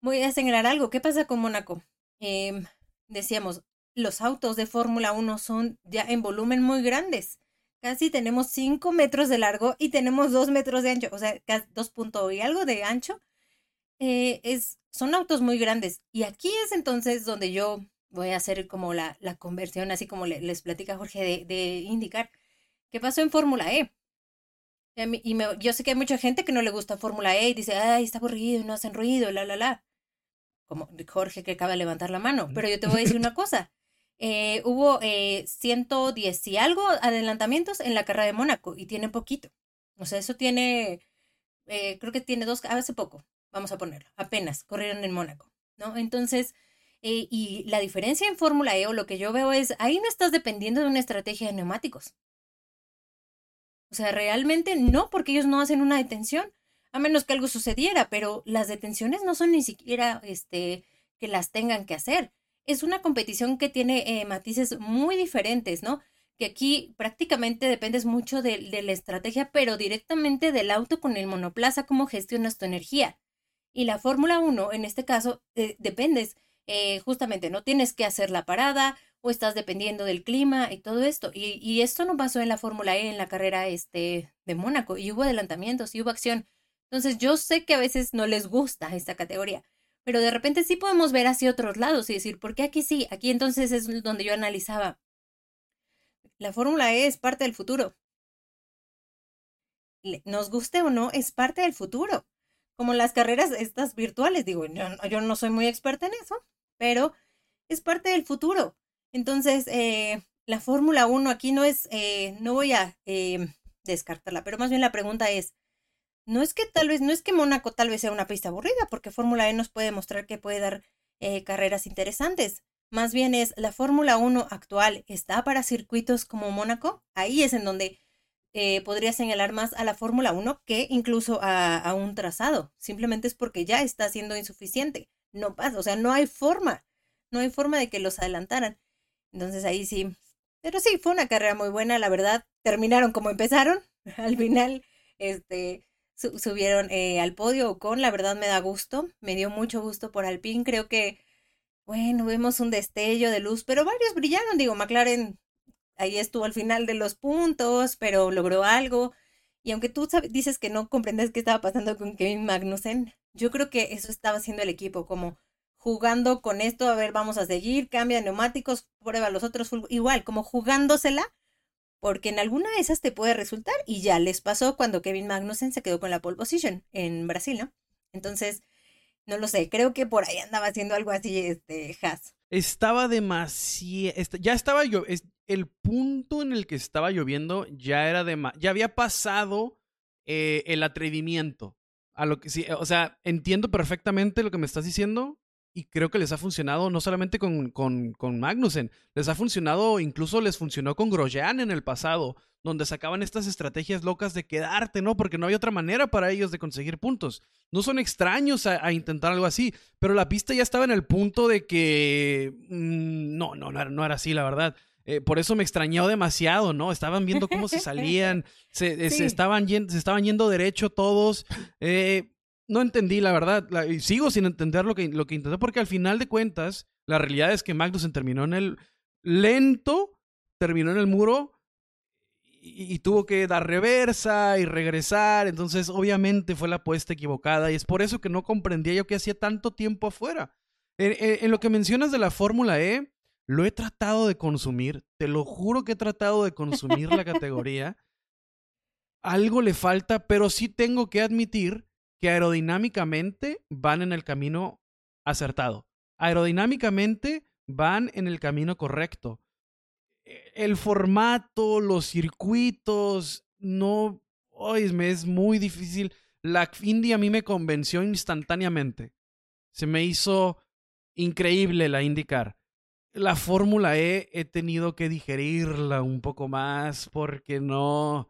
voy a señalar algo. ¿Qué pasa con Mónaco? Eh, decíamos, los autos de Fórmula 1 son ya en volumen muy grandes casi tenemos 5 metros de largo y tenemos 2 metros de ancho, o sea, 2 puntos y algo de ancho. Eh, es, son autos muy grandes. Y aquí es entonces donde yo voy a hacer como la, la conversión, así como le, les platica Jorge, de, indicar qué pasó en Fórmula E. Y me, yo sé que hay mucha gente que no le gusta Fórmula E y dice, ay, está aburrido, no hacen ruido, la, la, la. Como Jorge que acaba de levantar la mano. Pero yo te voy a decir una cosa [LAUGHS] eh, hubo eh, 110 y algo adelantamientos en la carrera de Mónaco y tiene poquito. O sea, eso tiene, eh, creo que tiene dos, hace poco, vamos a ponerlo, apenas corrieron en Mónaco, ¿no? Entonces, eh, y la diferencia en Fórmula E o lo que yo veo es, ahí no estás dependiendo de una estrategia de neumáticos. O sea, realmente no, porque ellos no hacen una detención, a menos que algo sucediera, pero las detenciones no son ni siquiera este, que las tengan que hacer es una competición que tiene eh, matices muy diferentes, ¿no? Que aquí prácticamente dependes mucho de, la estrategia, pero directamente del auto con el monoplaza, cómo gestionas tu energía. Y la Fórmula 1, en este caso, eh, dependes eh, justamente, no tienes que hacer la parada o estás dependiendo del clima y todo esto. Y, y esto no pasó en la Fórmula E, en la carrera este, de Mónaco, y hubo adelantamientos y hubo acción. Entonces yo sé que a veces no les gusta esta categoría, pero de repente sí podemos ver hacia otros lados y decir, ¿por qué aquí sí? Aquí entonces es donde yo analizaba. La Fórmula E es parte del futuro. Nos guste o no, es parte del futuro. Como las carreras estas virtuales, digo, yo, yo no soy muy experta en eso, pero es parte del futuro. Entonces, eh, la Fórmula 1 aquí no es, eh, no voy a eh, descartarla, pero más bien la pregunta es, no es que tal vez, no es que Mónaco tal vez sea una pista aburrida, porque Fórmula E nos puede mostrar que puede dar eh, carreras interesantes. Más bien es la Fórmula 1 actual está para circuitos como Mónaco. Ahí es en donde eh, podría señalar más a la Fórmula 1 que incluso a, a, un trazado. Simplemente es porque ya está siendo insuficiente. No pasa, o sea, no hay forma, no hay forma de que los adelantaran. Entonces ahí sí. Pero sí, fue una carrera muy buena, la verdad. Terminaron como empezaron. [LAUGHS] Al final, este, subieron eh, al podio con, la verdad me da gusto. Me dio mucho gusto por Alpine. Creo que, bueno, vemos un destello de luz, pero varios brillaron. Digo, McLaren ahí estuvo al final de los puntos, pero logró algo. Y aunque tú dices que no comprendes qué estaba pasando con Kevin Magnussen, yo creo que eso estaba haciendo el equipo, como jugando con esto, a ver, vamos a seguir, cambia neumáticos, prueba los otros, igual, como jugándosela, porque en alguna de esas te puede resultar, y ya les pasó cuando Kevin Magnussen se quedó con la pole position en Brasil, ¿no? Entonces, no lo sé, creo que por ahí andaba haciendo algo así, este, Haas. Estaba demasiado, ya estaba yo, el punto en el que estaba lloviendo ya era de, ya había pasado eh, el atrevimiento. A lo que sí, o sea, entiendo perfectamente lo que me estás diciendo, y creo que les ha funcionado no solamente con, con, con, Magnussen, les ha funcionado, incluso les funcionó con Grosjean en el pasado, donde sacaban estas estrategias locas de quedarte, ¿no? Porque no había otra manera para ellos de conseguir puntos. No son extraños a, intentar algo así, pero la pista ya estaba en el punto de que mm, no, no, no era, así, la verdad. Eh, por eso me extrañó demasiado, ¿no? Estaban viendo cómo se salían, [LAUGHS] se, eh, se, estaban, yendo, se estaban yendo derecho todos. Eh, no entendí, la verdad. y sigo sin entender lo que, lo que intenté, porque al final de cuentas, la realidad es que Magnussen terminó en el lento, terminó en el muro y, tuvo que dar reversa y regresar. Entonces, obviamente fue la apuesta equivocada y es por eso que no comprendía yo que hacía tanto tiempo afuera. En, lo que mencionas de la Fórmula E, lo he tratado de consumir, te lo juro que he tratado de consumir la [LAUGHS] categoría. Algo le falta, pero sí tengo que admitir que aerodinámicamente van en el camino acertado. Aerodinámicamente van en el camino correcto. E, el formato, los circuitos, no, hoy me es muy difícil. La Indy a mí me convenció instantáneamente. Se me hizo increíble la IndyCar. La Fórmula E he tenido que digerirla un poco más porque no,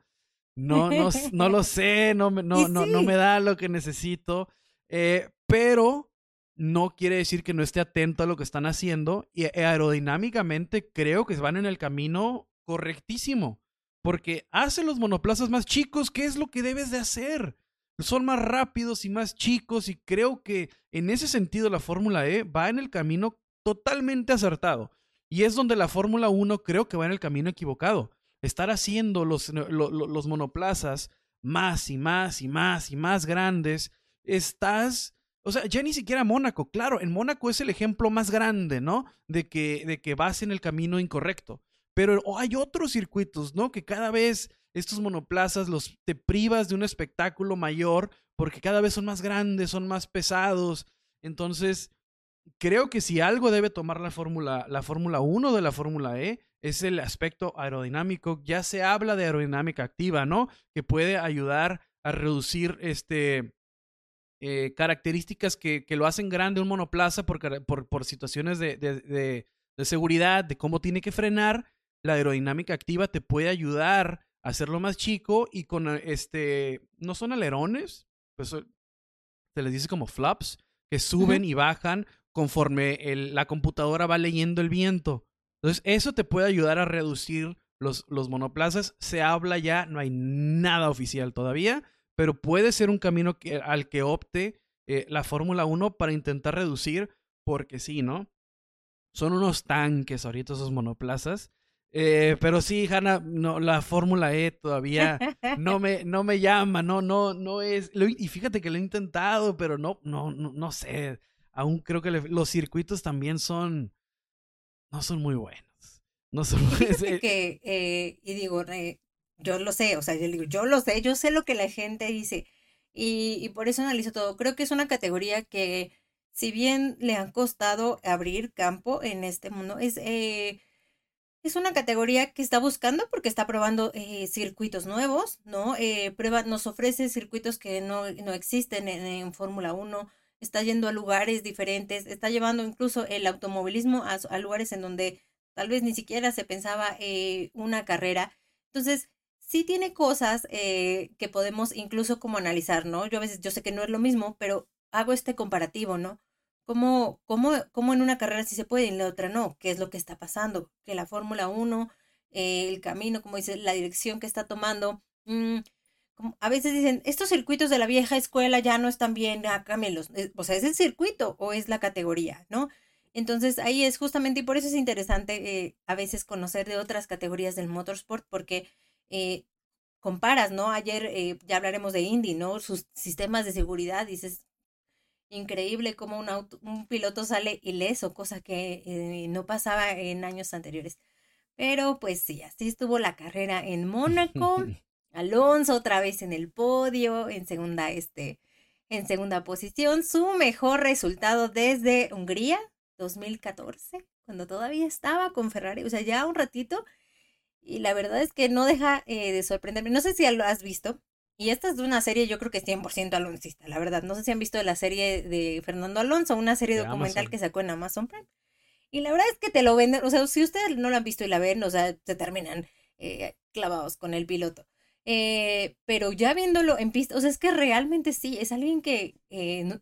no, no, no lo sé, no, [LAUGHS] no, no, no me da lo que necesito, eh, pero no quiere decir que no esté atento a lo que están haciendo y aerodinámicamente creo que van en el camino correctísimo, porque hacen los monoplazas más chicos, ¿qué es lo que debes de hacer? Son más rápidos y más chicos y creo que en ese sentido la Fórmula E va en el camino totalmente acertado. Y es donde la Fórmula 1 creo que va en el camino equivocado estar haciendo los, monoplazas más y más y más y más grandes, estás... O sea, ya ni siquiera Mónaco, claro, en Mónaco es el ejemplo más grande, ¿no? De que, de que vas en el camino incorrecto. Pero hay otros circuitos, ¿no? Que cada vez estos monoplazas los te privas de un espectáculo mayor porque cada vez son más grandes, son más pesados. Entonces, creo que si algo debe tomar la Fórmula la Fórmula 1 de la Fórmula E es el aspecto aerodinámico. Ya se habla de aerodinámica activa, ¿no? Que puede ayudar a reducir este, eh, características que, que, lo hacen grande un monoplaza por, por, por situaciones de, de, de, seguridad, de cómo tiene que frenar. La aerodinámica activa te puede ayudar a hacerlo más chico y con este, no son alerones, pues se les dice como flaps, que suben y bajan conforme el, la computadora va leyendo el viento. Entonces, eso te puede ayudar a reducir los, los monoplazas. Se habla ya, no hay nada oficial todavía, pero puede ser un camino que, al que opte eh, la Fórmula 1 para intentar reducir, porque sí, ¿no? Son unos tanques ahorita esos monoplazas. Eh, pero sí, Hanna, no, la Fórmula E todavía [LAUGHS] no me, no me llama, no, no, no es. y fíjate que lo he intentado, pero no, no, no, no sé. Aún creo que los circuitos también son, no son muy buenos. No son que, eh, y digo, yo lo sé, o sea, yo digo, yo lo sé, yo sé lo que la gente dice. Y, y por eso analizo todo. Creo que es una categoría que, si bien le han costado abrir campo en este mundo, es, eh, es una categoría que está buscando porque está probando eh, circuitos nuevos, ¿no? prueba, nos ofrece circuitos que no, no existen en, en Fórmula 1 está yendo a lugares diferentes, está llevando incluso el automovilismo a, lugares en donde tal vez ni siquiera se pensaba eh, una carrera. Entonces, sí tiene cosas eh, que podemos incluso como analizar, ¿no? Yo a veces, yo sé que no es lo mismo, pero hago este comparativo, ¿no? ¿Cómo, cómo, cómo en una carrera sí se puede y en la otra no? ¿Qué es lo que está pasando? Que la Fórmula 1, eh, el camino, como dice, la dirección que está tomando. Mm, a veces dicen, estos circuitos de la vieja escuela ya no están bien, ah, cámbienlos. Eh, o sea, ¿es el circuito o es la categoría, no? Entonces ahí es justamente, y por eso es interesante a veces conocer de otras categorías del motorsport, porque eh, comparas, ¿no? Ayer eh, ya hablaremos de Indy, ¿no? Sus sistemas de seguridad, dices, increíble cómo un, auto, un piloto sale ileso, cosa que eh, no pasaba en años anteriores. Pero pues sí, así estuvo la carrera en [LAUGHS] Mónaco. Alonso otra vez en el podio, en segunda, este, en segunda posición. Su mejor resultado desde Hungría, 2014, cuando todavía estaba con Ferrari. O sea, ya un ratito y la verdad es que no deja eh, de sorprenderme. No sé si lo has visto. Y esta es de una serie, yo creo que es 100% aloncista, la verdad. No sé si han visto la serie de Fernando Alonso, una serie documental que sacó en Amazon Prime. Y la verdad es que te lo venden, o sea, si ustedes no lo han visto y la ven, o sea, se terminan eh, clavados con el piloto. Eh, pero ya viéndolo en pista, o sea, es que realmente sí, es alguien que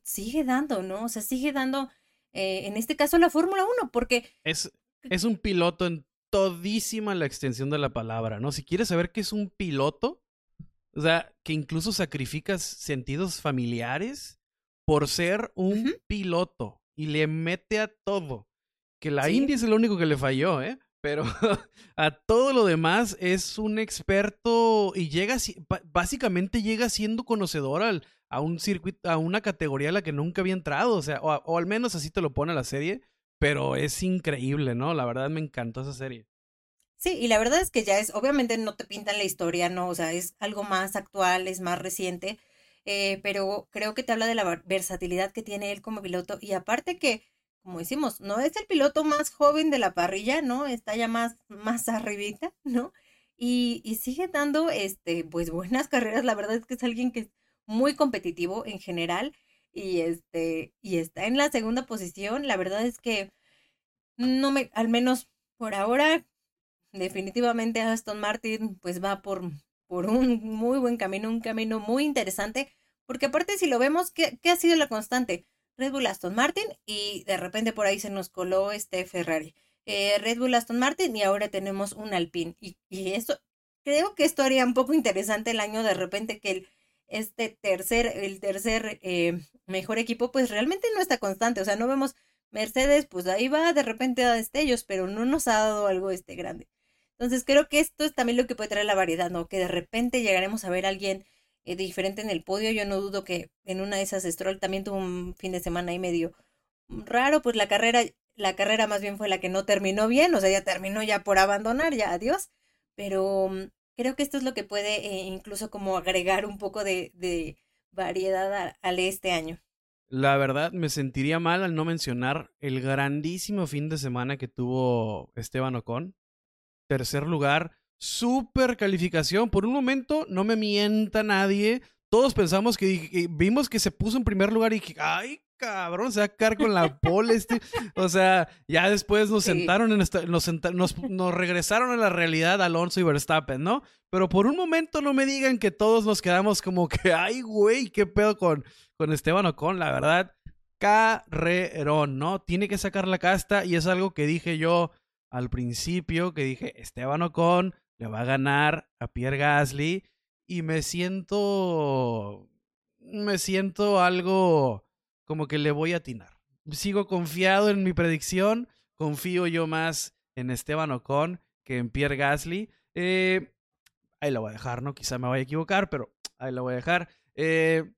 sigue dando, ¿no? O sea, sigue dando, en este caso, la Fórmula 1, porque... Es, es un piloto en todísima la extensión de la palabra, ¿no? Si quieres saber qué es un piloto, o sea, que incluso sacrificas sentidos familiares por ser un piloto y le mete a todo. Que la India es el único que le falló, ¿eh? Pero [LAUGHS] a todo lo demás es un experto y llega, básicamente llega siendo conocedor al, a un circuito, a una categoría a la que nunca había entrado, o sea, o al menos así te lo pone la serie pero es increíble, ¿no? La verdad me encantó esa serie. Sí, y la verdad es que ya es, obviamente no te pintan la historia, ¿no? O sea, es algo más actual, es más reciente, eh, pero creo que te habla de la versatilidad que tiene él como piloto y aparte que, como decimos, no es el piloto más joven de la parrilla, ¿no? Está ya más, más arribita, ¿no? Y, y sigue dando, este, pues buenas carreras, la verdad es que es alguien que es muy competitivo en general y este y está en la segunda posición. La verdad es que no me, al menos por ahora, definitivamente Aston Martin pues va por, por un muy buen camino, un camino muy interesante, porque aparte si lo vemos, ¿qué, qué ha sido la constante? Red Bull Aston Martin y de repente por ahí se nos coló este Ferrari. Eh, Red Bull Aston Martin y ahora tenemos un Alpine. Y, y esto, creo que esto haría un poco interesante el año de repente que el, este tercer, el tercer eh, mejor equipo, pues realmente no está constante. O sea, no vemos Mercedes, pues ahí va de repente a destellos, pero no nos ha dado algo este grande. Entonces creo que esto es también lo que puede traer la variedad, ¿no? Que de repente llegaremos a ver a alguien eh, diferente en el podio. Yo no dudo que en una de esas Stroll también tuvo un fin de semana y medio raro, pues la carrera, la carrera más bien fue la que no terminó bien, o sea, ya terminó ya por abandonar, ya adiós. Pero mm, creo que esto es lo que puede eh, incluso como agregar un poco de, variedad al este año. La verdad, me sentiría mal al no mencionar el grandísimo fin de semana que tuvo Esteban Ocon. Tercer lugar, super calificación. Por un momento, no me mienta nadie. Todos pensamos que, vimos que se puso en primer lugar y dije, ay, cabrón, se va a caer con la pole este. O sea, ya después nos sentaron en esta, nos, nos, regresaron a la realidad Alonso y Verstappen, ¿no? Pero por un momento no me digan que todos nos quedamos como que, ay, güey, qué pedo con, con Esteban Ocon, la verdad. Carrerón, ¿no? Tiene que sacar la casta y es algo que dije yo al principio, que dije, Esteban Ocon le va a ganar a Pierre Gasly y me siento, me siento algo como que le voy a atinar. Sigo confiado en mi predicción, confío yo más en Esteban Ocon que en Pierre Gasly. Eh, ahí lo voy a dejar, ¿no? Quizá me vaya a equivocar, pero ahí lo voy a dejar. Eh,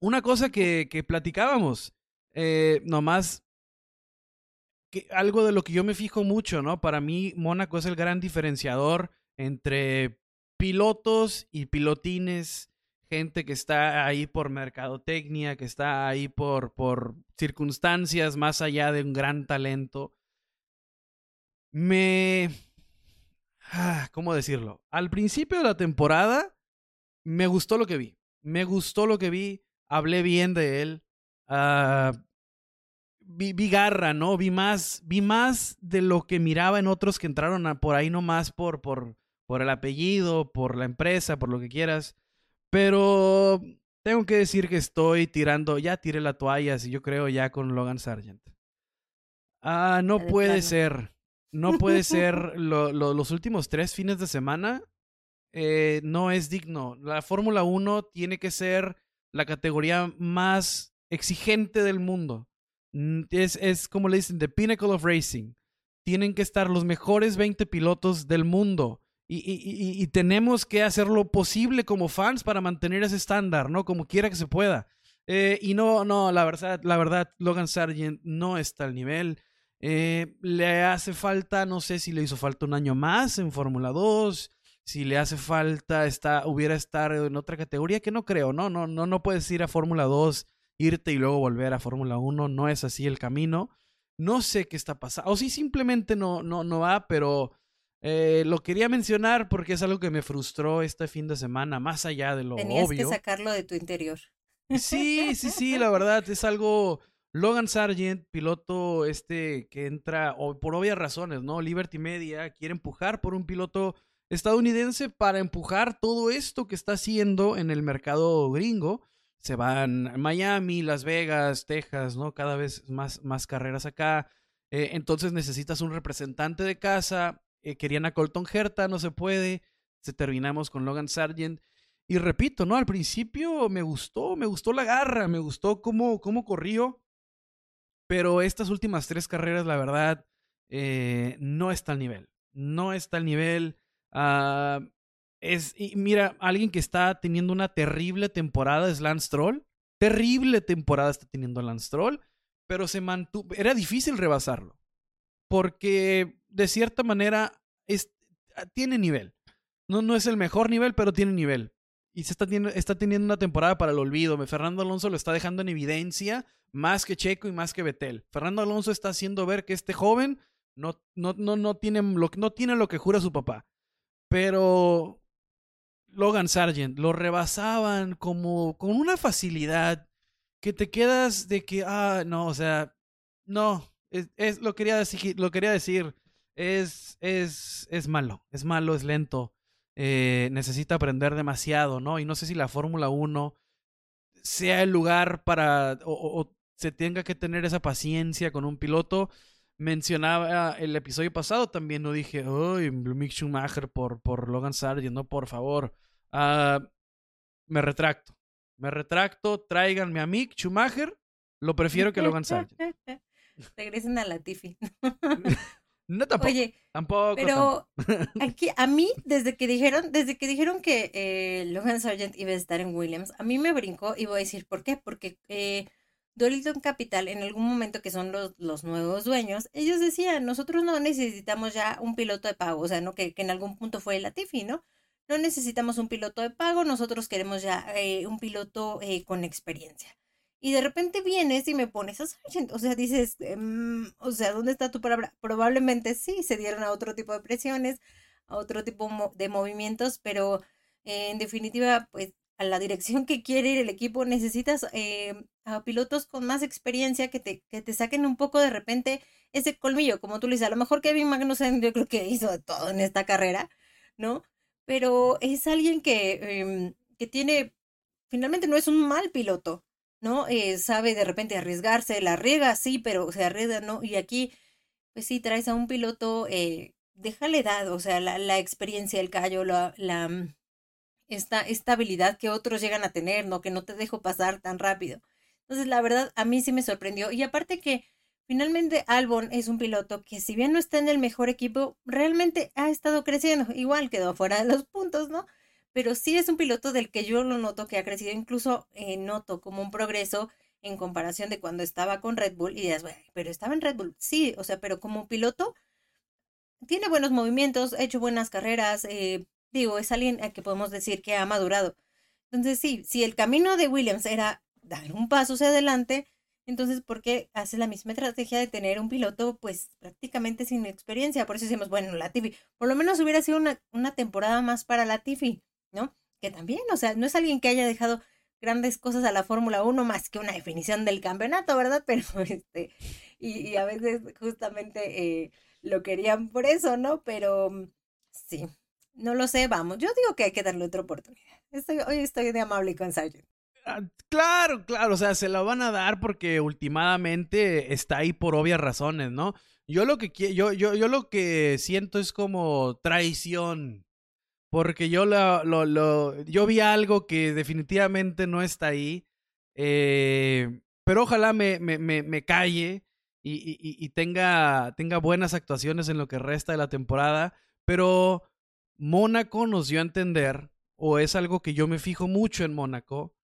una cosa que, que platicábamos, eh, nomás, algo de lo que yo me fijo mucho, ¿no? Para mí, Mónaco es el gran diferenciador entre pilotos y pilotines gente que está ahí por mercadotecnia, que está ahí por, por circunstancias más allá de un gran talento. Me... Ah, ¿Cómo decirlo? Al principio de la temporada me gustó lo que vi. Me gustó lo que vi. Hablé bien de él. Ah, vi, vi, garra, ¿no? Vi más, vi más de lo que miraba en otros que entraron por ahí nomás por, por, por el apellido, por la empresa, por lo que quieras. Pero tengo que decir que estoy tirando, ya tiré la toalla, si yo creo, ya con Logan Sargent. Ah, no puede ser. No puede ser. [LAUGHS] los últimos tres fines de semana eh, no es digno. La Fórmula 1 tiene que ser la categoría más exigente del mundo. Es, es como le dicen, the pinnacle of racing. Tienen que estar los mejores 20 pilotos del mundo. Y, y, y, tenemos que hacer lo posible como fans para mantener ese estándar, ¿no? Como quiera que se pueda. Eh, y no, no, la verdad, la verdad, Logan Sargent no está al nivel. Eh, le hace falta, no sé si le hizo falta un año más en Fórmula 2, si le hace falta, está, hubiera estar en otra categoría, que no creo, ¿no? No, no, no puedes ir a Fórmula 2, irte y luego volver a Fórmula 1, no es así el camino. No sé qué está pasando, o si simplemente no, no, no va, pero eh, lo quería mencionar porque es algo que me frustró este fin de semana, más allá de lo Tenías obvio. que sacarlo de tu interior. Sí, sí, [LAUGHS] sí, la verdad es algo. Logan Sargent, piloto este que entra, o por obvias razones, ¿no? Liberty Media quiere empujar por un piloto estadounidense para empujar todo esto que está haciendo en el mercado gringo. Se van Miami, Las Vegas, Texas, ¿no? Cada vez más, más carreras acá. Eh, entonces necesitas un representante de casa. Eh, querían a Colton Herta, no se puede. Se terminamos con Logan Sargent. Y repito, ¿no? Al principio me gustó, me gustó la garra, me gustó cómo, cómo corrió. Pero estas últimas tres carreras, la verdad, eh, no está al nivel. No está al nivel. Ah, es, mira, alguien que está teniendo una terrible temporada es Lance Troll. Terrible temporada está teniendo Lance Troll. Pero se mantuvo. Era difícil rebasarlo. Porque de cierta manera es, ah, tiene nivel. No, no es el mejor nivel, pero tiene nivel. Y se está, teniendo, está teniendo una temporada para el olvido. Fernando Alonso lo está dejando en evidencia más que Checo y más que Betel. Fernando Alonso está haciendo ver que este joven no, no, no, no, tiene, no tiene lo que jura su papá. Pero Logan Sargent lo rebasaban como con una facilidad que te quedas de que, ah, no, o sea, no, es, lo, quería decir, lo quería decir, es, es, es malo, es malo, es lento, eh, necesita aprender demasiado, ¿no? Y no sé si la Fórmula 1 sea el lugar para, o, se tenga que tener esa paciencia con un piloto. Mencionaba el episodio pasado también, no dije, uy, Mick Schumacher por, por Logan Sargent, no, por favor. Ah, me retracto, me retracto, tráiganme a Mick Schumacher, lo prefiero que Logan Sargent. [LAUGHS] Regresen a la Tiffy. [LAUGHS] No tampoco. Oye, tampoco. Pero [LAUGHS] aquí, a mí, desde que dijeron, desde que dijeron que eh, Logan Sargent iba a estar en Williams, a mí me brincó y voy a decir por qué. Porque eh, Capital, en algún momento que son los, los nuevos dueños, ellos decían, nosotros no necesitamos ya un piloto de pago, o sea, ¿no? Que, que en algún punto fue la Tiffy, ¿no? No necesitamos un piloto de pago, nosotros queremos ya eh, un piloto eh, con experiencia y de repente vienes y me pones a Sargent. O sea, dices, em, o sea, ¿dónde está tu palabra? Probablemente sí, se dieron a otro tipo de presiones, a otro tipo de movimientos, pero eh, en definitiva, pues a la dirección que quiere ir el equipo necesitas eh, a pilotos con más experiencia que te, que te saquen un poco de repente ese colmillo, como tú le dices, a lo mejor Kevin Magnussen yo creo que hizo todo en esta carrera, ¿no? Pero es alguien que, em, que tiene, finalmente no es un mal piloto, ¿no? Eh, sabe de repente arriesgarse, la riega, sí, pero se arriesga, ¿no? Y aquí, pues sí, traes a un piloto, eh, déjale edad, o sea, la, la experiencia, el callo, la, la, mm, esta, esta habilidad que otros llegan a tener, ¿no? Que no te dejo pasar tan rápido. Entonces, la verdad, a mí sí me sorprendió. Y aparte que finalmente Albon es un piloto que si bien no está en el mejor equipo, realmente ha estado creciendo. Igual quedó fuera de los puntos, ¿no? pero sí es un piloto del que yo lo noto que ha crecido, incluso eh, noto como un progreso en comparación de cuando estaba con Red Bull y dirás, bueno, pero estaba en Red Bull, sí, o sea, pero como piloto tiene buenos movimientos, ha hecho buenas carreras, eh, digo, es alguien a que podemos decir que ha madurado. Entonces, sí, si el camino de Williams era dar un paso hacia adelante, entonces, ¿por qué hace la misma estrategia de tener un piloto, pues prácticamente sin experiencia? Por eso decimos, bueno, la Tiffy, por lo menos hubiera sido una, una temporada más para la Tiffy. ¿no? Que también, o sea, no es alguien que haya dejado grandes cosas a la Fórmula 1 más que una definición del campeonato, ¿verdad? Pero [LAUGHS] este, y, a veces justamente eh, lo querían por eso, ¿no? Pero sí, No lo sé, vamos. Yo digo que hay que darle otra oportunidad. Estoy, hoy estoy de amable con Sargent. Ah, claro, claro, o sea, se la van a dar porque últimamente está ahí por obvias razones, ¿no? Yo lo que yo, yo, yo lo que siento es como traición. Porque yo lo, yo vi algo que definitivamente no está ahí. Eh, pero ojalá me, me, me, me calle y, tenga, tenga buenas actuaciones en lo que resta de la temporada. Pero Mónaco nos dio a entender, o es algo que yo me fijo mucho en Mónaco,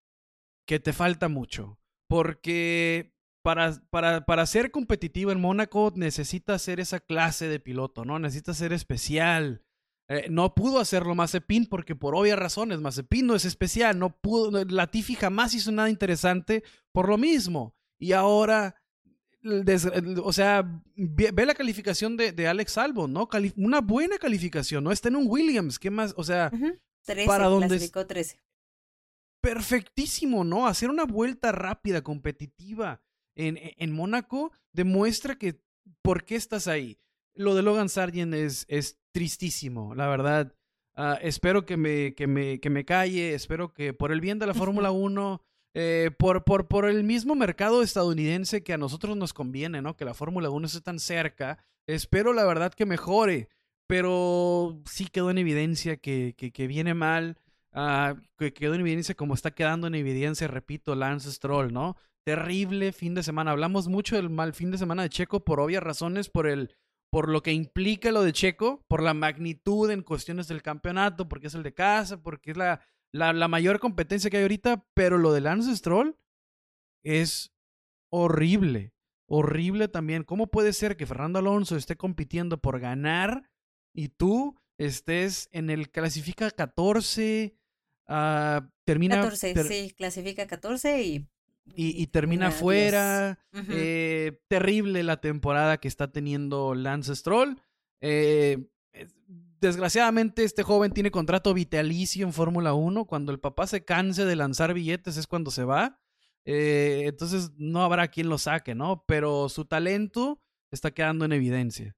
que te falta mucho. Porque para, para, para ser competitivo en Mónaco necesitas ser esa clase de piloto, ¿no? Necesitas ser especial. Eh, no pudo hacerlo Mazepin porque por obvias razones, Mazepin no es especial, no pudo, Latifi jamás hizo nada interesante por lo mismo. Y ahora, o sea, ve, la calificación de, de, Alex Albon, ¿no? una buena calificación, ¿no? Está en un Williams, ¿qué más? O sea, para donde... 13 perfectísimo, ¿no? Hacer una vuelta rápida, competitiva en, e, en Mónaco demuestra que por qué estás ahí. Lo de Logan Sargent es, es tristísimo, la verdad. Uh, espero que me, que, me, que me calle, espero que por el bien de la Fórmula [LAUGHS] 1, eh, por, por, por el mismo mercado estadounidense que a nosotros nos conviene, ¿no? Que la Fórmula 1 esté tan cerca, espero la verdad que mejore, pero sí quedó en evidencia que, que, que viene mal. Ah, que quedó en evidencia como está quedando en evidencia, repito, Lance Stroll, ¿no? Terrible fin de semana. Hablamos mucho del mal fin de semana de Checo por obvias razones, por el por lo que implica lo de Checo, por la magnitud en cuestiones del campeonato, porque es el de casa, porque es la, la, la mayor competencia que hay ahorita, pero lo de Lance Stroll es horrible, horrible también. ¿Cómo puede ser que Fernando Alonso esté compitiendo por ganar y tú estés en el clasifica 14, Uh, termina. 14, ter sí, clasifica 14 y. Y, y termina fuera. Uh -huh. eh, terrible la temporada que está teniendo Lance Stroll. Eh, desgraciadamente, este joven tiene contrato vitalicio en Fórmula 1. Cuando el papá se canse de lanzar billetes es cuando se va. Eh, entonces no habrá quien lo saque, ¿no? Pero su talento está quedando en evidencia.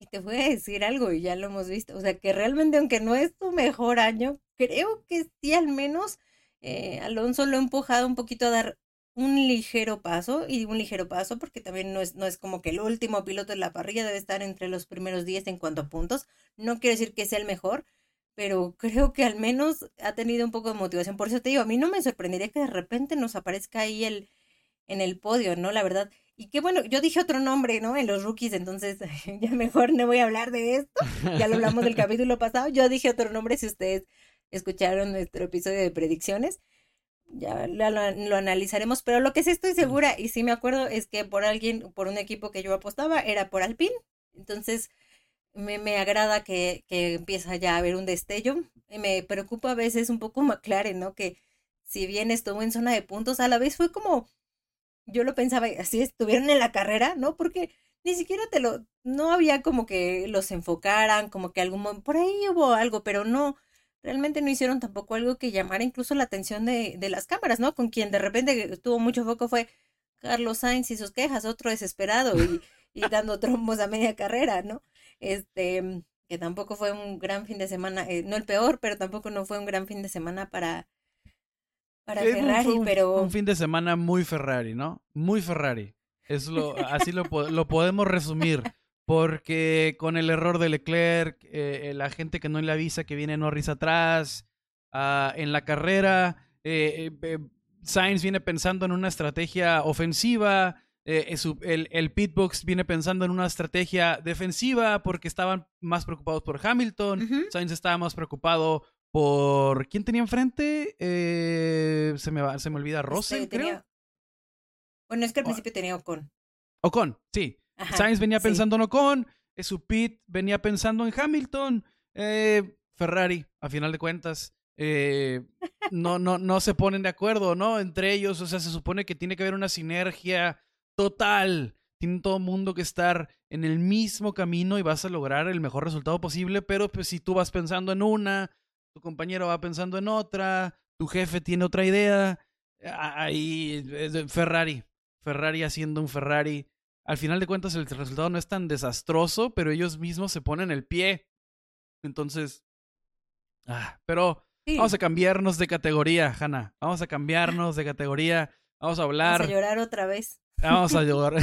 Y te voy a decir algo, y ya lo hemos visto, o sea, que realmente aunque no es tu mejor año, creo que sí al menos eh, Alonso lo ha empujado un poquito a dar un ligero paso, y un ligero paso porque también no es, no es como que el último piloto de la parrilla debe estar entre los primeros 10 en cuanto a puntos, no quiere decir que sea el mejor, pero creo que al menos ha tenido un poco de motivación, por eso te digo, a mí no me sorprendería que de repente nos aparezca ahí el, en el podio, ¿no? La verdad, y qué bueno, yo dije otro nombre, ¿no? En los rookies, entonces [LAUGHS] ya mejor no voy a hablar de esto. Ya lo hablamos del [LAUGHS] capítulo pasado. Yo dije otro nombre si ustedes escucharon nuestro episodio de predicciones. Ya lo, lo, analizaremos, pero lo que sí estoy segura y sí me acuerdo es que por alguien, por un equipo que yo apostaba, era por Alpine. Entonces me, me agrada que, que empieza ya a haber un destello. Me preocupa a veces un poco McLaren, ¿no? Que si bien estuvo en zona de puntos, a la vez fue como yo lo pensaba, así estuvieron en la carrera, ¿no? Porque ni siquiera te lo, no había como que los enfocaran, como que algún, por ahí hubo algo, pero no, realmente no hicieron tampoco algo que llamara incluso la atención de, de las cámaras, ¿no? Con quien de repente tuvo mucho foco fue Carlos Sainz y sus quejas, otro desesperado y, y [LAUGHS] dando trombos a media carrera, ¿no? Este, que tampoco fue un gran fin de semana, eh, no el peor, pero tampoco no fue un gran fin de semana para, para Ferrari, un, pero... Un fin de semana muy Ferrari, ¿no? Muy Ferrari. Es lo, así lo, lo podemos resumir. Porque con el error de Leclerc, eh, la gente que no le avisa que viene Norris atrás, uh, en la carrera, eh, eh, Sainz viene pensando en una estrategia ofensiva, el, el pitbox viene pensando en una estrategia defensiva porque estaban más preocupados por Hamilton, uh -huh. Sainz estaba más preocupado por quién tenía enfrente eh, se me va, se me olvida Russell este, tenía... bueno es que al principio tenía Ocon. Ocon sí. Ajá, Sainz venía sí. pensando en Ocon eh, su pit venía pensando en Hamilton eh, Ferrari a final de cuentas eh, no no no se ponen de acuerdo no entre ellos o sea se supone que tiene que haber una sinergia total. Tiene todo el mundo que estar en el mismo camino y vas a lograr el mejor resultado posible pero pues si tú vas pensando en una tu compañero va pensando en otra, tu jefe tiene otra idea, ahí Ferrari, Ferrari haciendo un Ferrari. Al final de cuentas el resultado no es tan desastroso, pero ellos mismos se ponen el pie. Entonces, Ah, pero vamos a cambiarnos de categoría, Hanna. Vamos a cambiarnos de categoría. Vamos a hablar. Vamos a llorar otra vez. Vamos a llorar.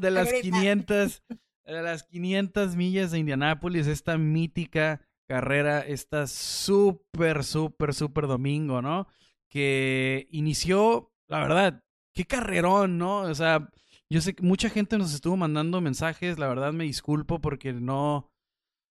de las 500, de las 500 millas de Indianápolis, esta mítica carrera, esta súper, súper, súper domingo, ¿no? Que inició, la verdad, qué carrerón, ¿no? O sea, yo sé que mucha gente nos estuvo mandando mensajes, la verdad me disculpo porque no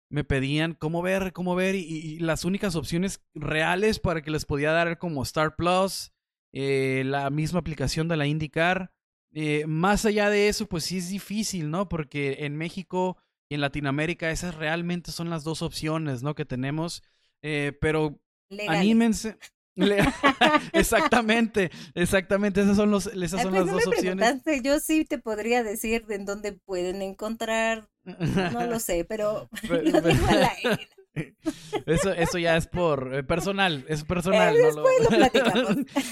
me pedían cómo ver, cómo ver, y, las únicas opciones reales para que les podía dar como Star Plus, eh, la misma aplicación de la IndyCar. Eh, más allá de eso, pues sí es difícil, ¿no? Porque en México y en Latinoamérica esas realmente son las dos opciones, ¿no? Que tenemos. Eh, pero anímense. [LAUGHS] exactamente, exactamente, esas son, los, esas son pues las dos opciones. Yo sí te podría decir en dónde pueden encontrar, no lo [LAUGHS] sé, pero, [LAUGHS] [LAUGHS] Eso, eso ya es por eh, personal, es personal. Eh, lo...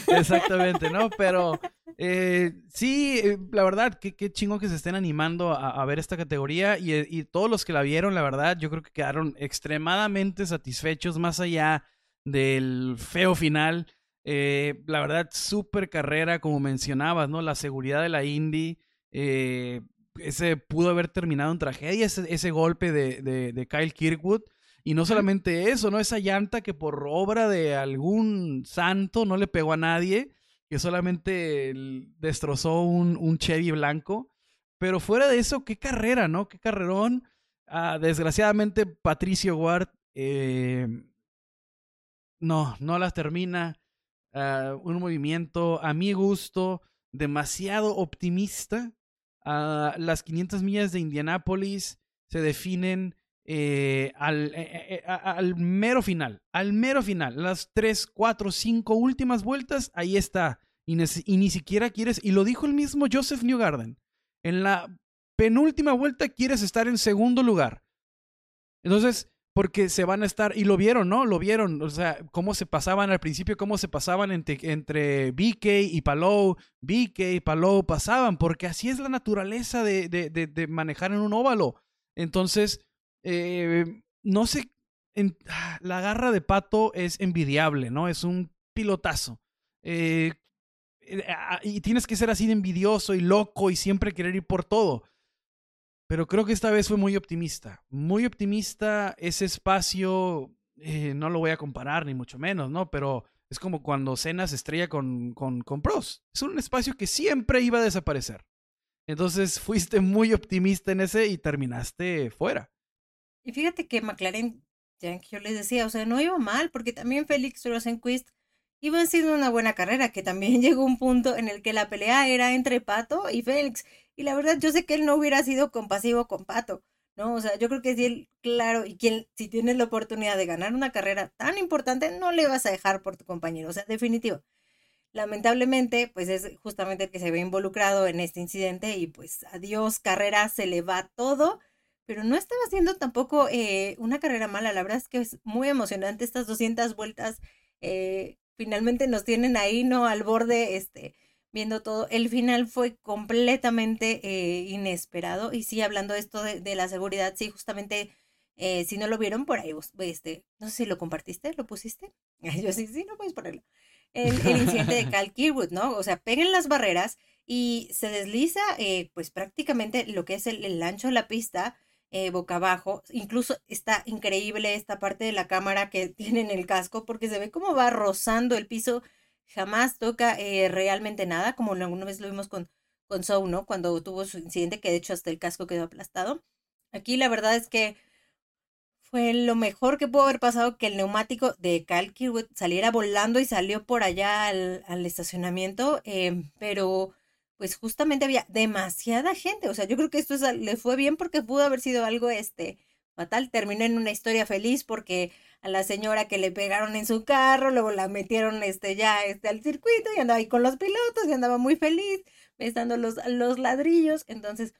[LAUGHS] [LAUGHS] Exactamente, ¿no? Pero eh, sí, la verdad, qué, qué chingo que se estén animando a, ver esta categoría y, y, todos los que la vieron, la verdad, yo creo que quedaron extremadamente satisfechos más allá del feo final. la verdad, súper carrera, como mencionabas, ¿no? La seguridad de la Indy. ese pudo haber terminado en tragedia, ese, ese golpe de, de, de Kyle Kirkwood. Y no solamente eso, ¿no? Esa llanta que por obra de algún santo no le pegó a nadie, que solamente destrozó un, un Chevy blanco. Pero fuera de eso, qué carrera, ¿no? Qué carrerón. Ah, desgraciadamente, Patricio Ward eh, no, no las termina. Ah, un movimiento a mi gusto demasiado optimista. Uh, las 500 millas de Indianápolis se definen eh, al, eh, eh, al, mero final, al mero final, las tres, cuatro, cinco últimas vueltas, ahí está. Y, ni siquiera quieres, y lo dijo el mismo Joseph Newgarden, en la penúltima vuelta quieres estar en segundo lugar. Entonces, porque se van a estar, y lo vieron, ¿no? Lo vieron, o sea, cómo se pasaban al principio, cómo se pasaban entre, entre BK y Palou, BK y Palou pasaban, porque así es la naturaleza de, de, de manejar en un óvalo. Entonces, eh, no sé, ah, la garra de Pato es envidiable, ¿no? Es un pilotazo. Eh, eh, ah, y tienes que ser así de envidioso y loco y siempre querer ir por todo. Pero creo que esta vez fue muy optimista. Muy optimista. Ese espacio no lo voy a comparar, ni mucho menos, ¿no? Pero es como cuando Cena se estrella con, con, con Pros. Es un espacio que siempre iba a desaparecer. Entonces fuiste muy optimista en ese y terminaste fuera. Y fíjate que McLaren, ya que yo les decía, o sea, no iba mal, porque también Félix Rosenquist iba haciendo una buena carrera, que también [LAUGHS] llegó un punto en el que la pelea era entre Pato y Félix. Y la verdad, yo sé que él no hubiera sido compasivo con Pato, ¿no? O sea, yo creo que si él, claro, y quien, si tienes la oportunidad de ganar una carrera tan importante, no le vas a dejar por tu compañero, o sea, definitivo. Lamentablemente, pues es justamente el que se ve involucrado en este incidente y pues adiós, carrera, se le va todo pero no estaba haciendo tampoco eh, una carrera mala. La verdad es que es muy emocionante estas 200 vueltas. Eh, finalmente nos tienen ahí, ¿no? Al borde, este, viendo todo. El final fue completamente eh, inesperado. Y sí, hablando esto de, la seguridad, sí, justamente, si no lo vieron por ahí, este, no sé si lo compartiste, lo pusiste. [LAUGHS] Yo sí, sí, no puedes ponerlo. El, incidente de [LAUGHS] Cal Kirwood, ¿no? O sea, peguen las barreras y se desliza, pues prácticamente lo que es el, el ancho de la pista eh, boca abajo. Incluso está increíble esta parte de la cámara que [LAUGHS] tiene en el casco porque se ve como va rozando el piso. Jamás toca eh, realmente nada, como alguna vez lo vimos con, con ¿no? Cuando tuvo su incidente, que de hecho hasta el casco quedó aplastado. Aquí la verdad es que fue lo mejor que pudo haber pasado que el neumático de Cal saliera volando y salió por allá al, al estacionamiento, eh, pero pues justamente había demasiada gente. O sea, yo creo que esto le fue bien porque pudo haber sido algo este fatal. Terminó en una historia feliz porque a la señora que le pegaron en su carro, luego la metieron este ya este al circuito y andaba ahí con los pilotos y andaba muy feliz, besando los, los ladrillos. Entonces,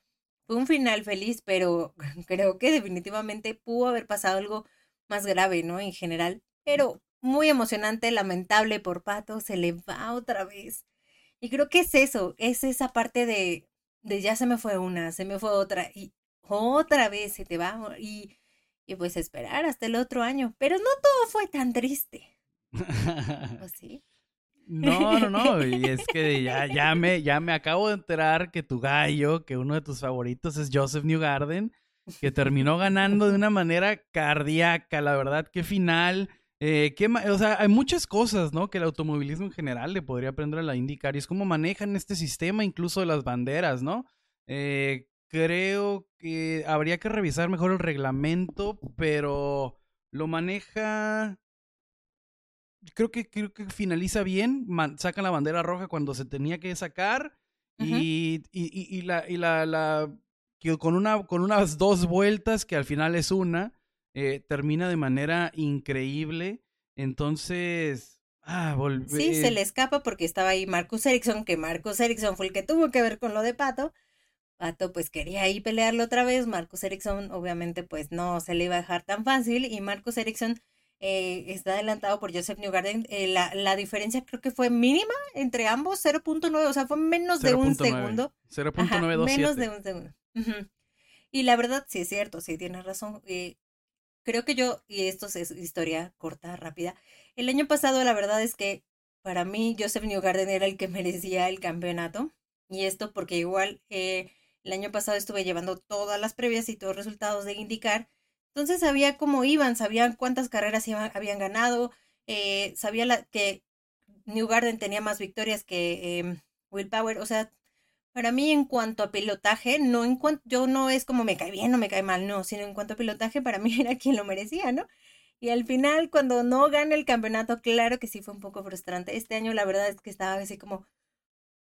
fue un final feliz, pero [LAUGHS] creo que definitivamente pudo haber pasado algo más grave, ¿no? En general. Pero muy emocionante, lamentable por Pato, se le va otra vez. Y creo que es eso, es esa parte de, de ya se me fue una, se me fue otra, y otra vez se te va, y, y pues esperar hasta el otro año. Pero no todo fue tan triste. ¿O sí? No, no, no, y [LAUGHS] es que ya, ya, me, ya me acabo de enterar que tu gallo, que uno de tus favoritos es Joseph Newgarden, que terminó ganando de una manera cardíaca, la verdad, qué final. Eh, qué o sea, hay muchas cosas, ¿no? Que el automovilismo en general le podría aprender a la IndyCar y es cómo manejan este sistema, incluso de las banderas, ¿no? Eh, creo que habría que revisar mejor el reglamento, pero lo maneja creo que, creo que finaliza bien, sacan la bandera roja cuando se tenía que sacar y, y, y, la, y la, la que con, una, con unas dos vueltas, que al final es una, eh, termina de manera increíble. Entonces, ah, Sí, se le escapa porque estaba ahí Marcus Ericsson, que Marcus Ericsson fue el que tuvo que ver con lo de Pato. Pato pues quería ahí pelearlo otra vez, Marcus Ericsson obviamente pues no se le iba a dejar tan fácil y Marcus Ericsson eh, está adelantado por Joseph Newgarden. Eh, la, la, diferencia creo que fue mínima entre ambos, 0.9, o sea, fue menos de un segundo. 0.927. Menos de un segundo. Y la verdad, sí es cierto, sí tienes razón. Eh, creo que yo, y esto es historia corta, rápida, el año pasado la verdad es que para mí Joseph Newgarden era el que [LAUGHS] merecía el campeonato. Y esto porque igual el año pasado estuve llevando todas las previas y todos los resultados de indicar entonces sabía cómo iban, sabían cuántas carreras iban, habían ganado, eh, sabía la, que New Garden tenía más victorias que eh, Will Power. O sea, para mí en cuanto a pilotaje, no en cuanto, yo no es como me cae bien o me cae mal, no, sino en cuanto a pilotaje, para mí [LAUGHS] era quien lo merecía, ¿no? Y al final, cuando no gana el campeonato, claro que sí fue un poco frustrante. Este año la verdad es que estaba así como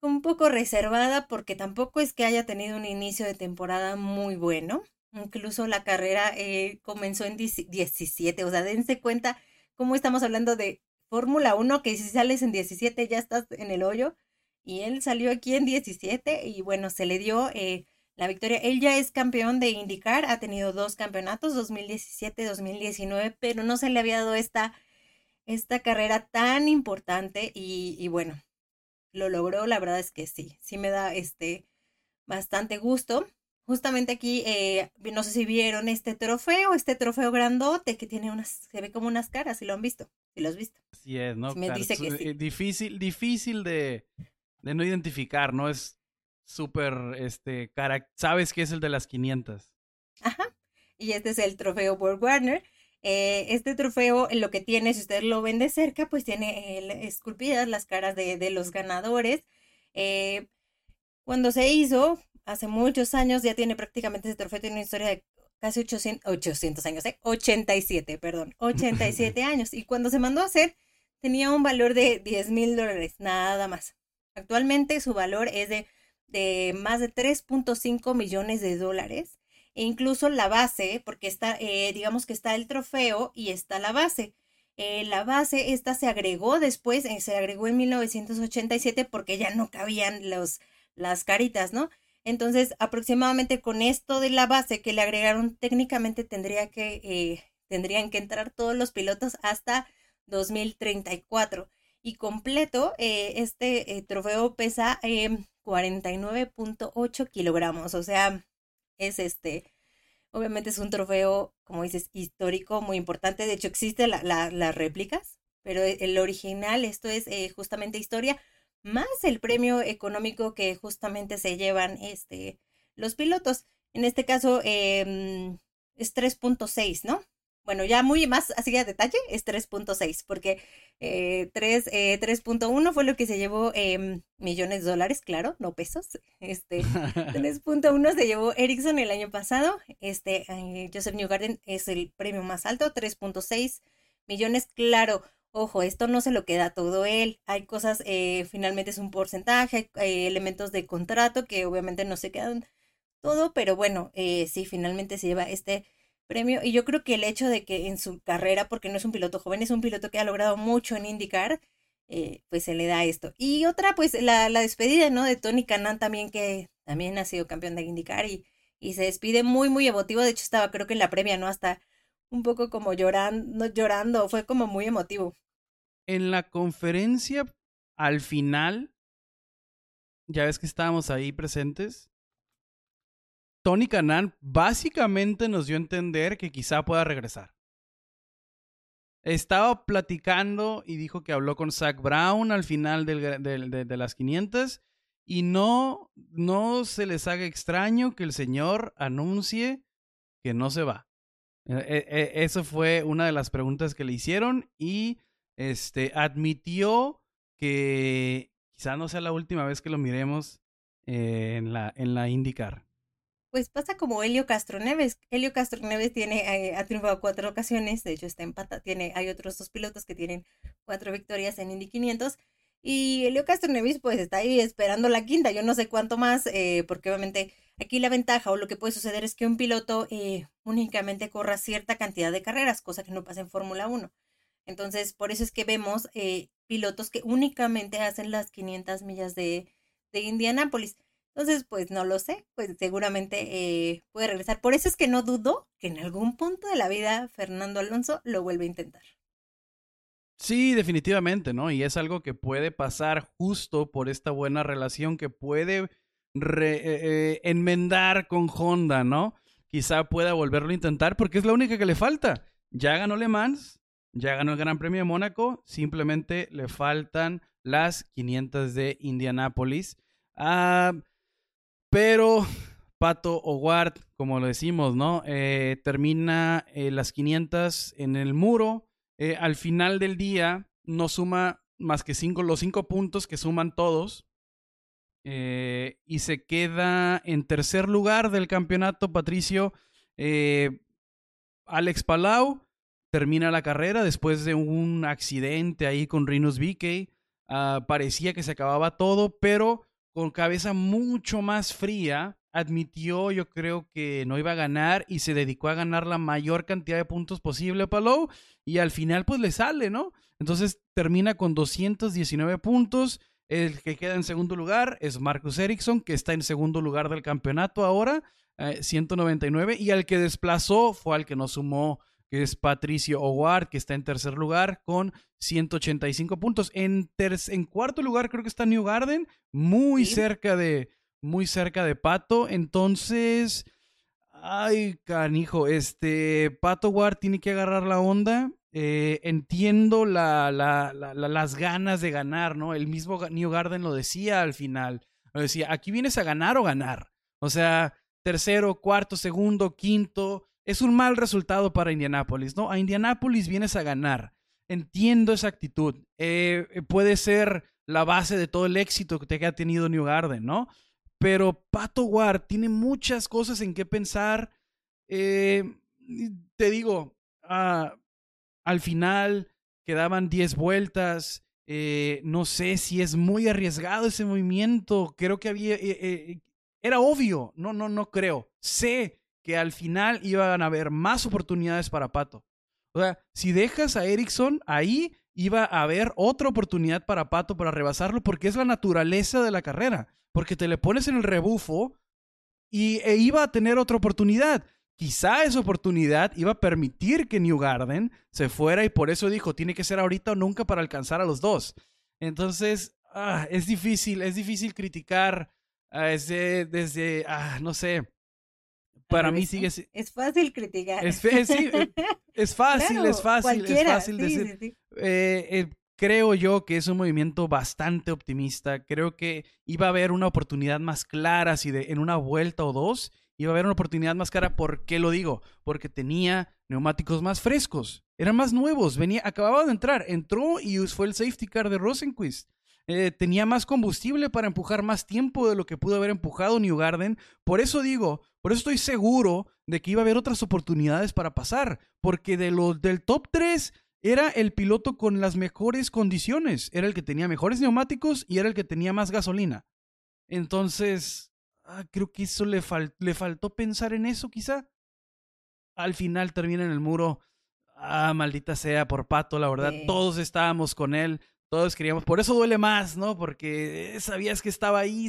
un poco reservada porque tampoco es que haya tenido un inicio de temporada muy bueno. Incluso la carrera eh, comenzó en 17, o sea, dense cuenta cómo estamos hablando de Fórmula 1, que si sales en 17 ya estás en el hoyo, y él salió aquí en 17 y bueno, se le dio eh, la victoria. Él ya es campeón de IndyCar, ha tenido dos campeonatos, 2017, 2019, pero no se le había dado esta, esta carrera tan importante y, y bueno, lo logró, la verdad es que sí, sí me da este bastante gusto. Justamente aquí, eh, no sé si vieron este trofeo, este trofeo grandote que tiene unas, se ve como unas caras, si lo han visto, si lo has visto. Así es, ¿no? Me dice que sí. Eh, difícil, difícil de, de no identificar, ¿no? Es súper, este, cara, sabes que es el de las 500. Ajá, y este es el trofeo World Warner. Eh, este trofeo lo que tiene, si ustedes lo ven de cerca, pues tiene esculpidas las caras de, de los ganadores. cuando se hizo, hace muchos años, ya tiene prácticamente ese trofeo, tiene una historia de casi 800, 800 años, ¿eh? 87, perdón, 87 [LAUGHS] años. Y cuando se mandó a hacer, tenía un valor de 10 mil dólares, nada más. Actualmente su valor es de, de más de 3.5 millones de dólares. E incluso la base, porque está, eh, digamos que está el trofeo y está la base. Eh, la base, esta se agregó después, eh, se agregó en 1987 porque ya no cabían los, las caritas, ¿no? Entonces, aproximadamente con esto de la base que le agregaron, técnicamente tendría que, eh, tendrían que entrar todos los pilotos hasta 2034. Y completo, eh, este eh, trofeo pesa 49.8 kilogramos. O sea, es este, obviamente es un trofeo, como dices, histórico, muy importante. De hecho, existen las réplicas, pero el original, esto es justamente historia más el premio económico que justamente se llevan este, los pilotos. En este caso eh, es 3.6, ¿no? Bueno, ya muy más así a detalle es 3.6, porque eh, 3.1 eh, fue lo que se llevó eh, millones de dólares, claro, no pesos. Este 3.1 [LAUGHS] se llevó Ericsson el año pasado. Este eh, Joseph Newgarden es el premio más alto, 3.6 millones, claro Ojo, esto no se lo queda todo él. Hay cosas, eh, finalmente es un porcentaje, hay, elementos de contrato que obviamente no se quedan todo, pero bueno, eh, sí, finalmente se lleva este premio. Y yo creo que el hecho de que en su carrera, porque no es un piloto joven, es un piloto que ha logrado mucho en IndyCar, eh, pues se le da esto. Y otra, pues la, la despedida, ¿no? De Tony Canan también, que también ha sido campeón de IndyCar y, y se despide muy, muy emotivo. De hecho, estaba creo que en la previa, ¿no? Hasta un poco como llorando, llorando, fue como muy emotivo. En la conferencia, al final, ya ves que estábamos ahí presentes, Tony Canan básicamente nos dio a entender que quizá pueda regresar. Estaba platicando y dijo que habló con Zach Brown al final de, las 500 y no, no se les haga extraño que el señor anuncie que no se va. E, e, e, eso fue una de las preguntas que le hicieron y este, admitió que quizá no sea la última vez que lo miremos en, la, en la IndyCar. Pues pasa como Helio Castro Neves. Helio Castro Neves tiene, eh, ha triunfado cuatro ocasiones, de hecho está empata, tiene, hay otros dos pilotos que tienen cuatro victorias en Indy 500 y Helio Castro Neves pues está ahí esperando la quinta, yo no sé cuánto más, eh, porque obviamente aquí la ventaja o lo que puede suceder es que un piloto eh, únicamente corra cierta cantidad de carreras, cosa que no pasa en Fórmula 1. Entonces, por eso es que vemos pilotos que únicamente hacen las 500 millas de, de Indianápolis. Entonces, pues no lo sé, pues seguramente eh, puede regresar. Por eso es que no dudo que en algún punto de la vida Fernando Alonso lo vuelva a intentar. Sí, definitivamente, ¿no? Y es algo que puede pasar justo por esta buena relación que puede re, eh, eh, enmendar con Honda, ¿no? Quizá pueda volverlo a intentar porque es la única que le falta. Ya ganó Le Mans, ya ganó el Gran Premio de Mónaco, simplemente le faltan las 500 de Indianápolis. Ah, pero Pato Howard, como lo decimos, ¿no? Eh, termina eh, las 500 en el muro. Eh, al final del día no suma más que cinco, los cinco puntos que suman todos. y se queda en tercer lugar del campeonato, Patricio. Alex Palau termina la carrera después de un accidente ahí con Rinus VK. Ah, parecía que se acababa todo, pero con cabeza mucho más fría, admitió, yo creo que no iba a ganar y se dedicó a ganar la mayor cantidad de puntos posible Palou y al final pues le sale, ¿no? Entonces termina con 219 puntos. El que queda en segundo lugar es Marcus Ericsson, que está en segundo lugar del campeonato ahora, 199, eh, y al que desplazó fue al que no sumó que es Patricio Howard, que está en tercer lugar con 185 puntos. En, en cuarto lugar creo que está New Garden, muy cerca de muy cerca de Pato. Entonces, ay, canijo, este Pato Howard tiene que agarrar la onda. Eh, entiendo la, las ganas de ganar, ¿no? El mismo New Garden lo decía al final. Lo decía, aquí vienes a ganar o ganar. O sea, tercero, cuarto, segundo, quinto es un mal resultado para Indianápolis, ¿no? A Indianápolis vienes a ganar. Entiendo esa actitud. Eh, eh, puede ser la base de todo el éxito que ha tenido New Garden, ¿no? Pero Pato Ward tiene muchas cosas en qué pensar. Eh, te digo, ah, al final quedaban 10 vueltas. no sé si es muy arriesgado ese movimiento. Creo que había. era obvio. No, no, no creo. Sé que al final iban a haber más oportunidades para Pato. O sea, si dejas a Erickson ahí, iba a haber otra oportunidad para Pato para rebasarlo porque es la naturaleza de la carrera. Porque te le pones en el rebufo y e iba a tener otra oportunidad. Quizá esa oportunidad iba a permitir que New Garden se fuera y por eso dijo, tiene que ser ahorita o nunca para alcanzar a los dos. Entonces, ah, es difícil, es difícil criticar desde, desde ah, no sé, para mí sigue Es fácil criticar. Es, eh, es fácil, es fácil, es fácil decir. Eh, eh, creo yo que es un movimiento bastante optimista. Creo que iba a haber una oportunidad más clara si de, en una vuelta o dos iba a haber una oportunidad más clara. ¿Por qué lo digo? Porque tenía neumáticos más frescos, eran más nuevos, venía, acababa de entrar, entró y fue el safety car de Rosenquist. Tenía más combustible para empujar más tiempo de lo que pudo haber empujado New Garden. Por eso digo, por eso estoy seguro de que iba a haber otras oportunidades para pasar, porque de los del top 3 era el piloto con las mejores condiciones, era el que tenía mejores neumáticos y era el que tenía más gasolina. Entonces, ah, creo que eso le, le faltó pensar en eso quizá. Al final termina en el muro. Ah, maldita sea por Pato, la verdad, todos estábamos con él, todos queríamos, por eso duele más, ¿no? Porque sabías que estaba ahí,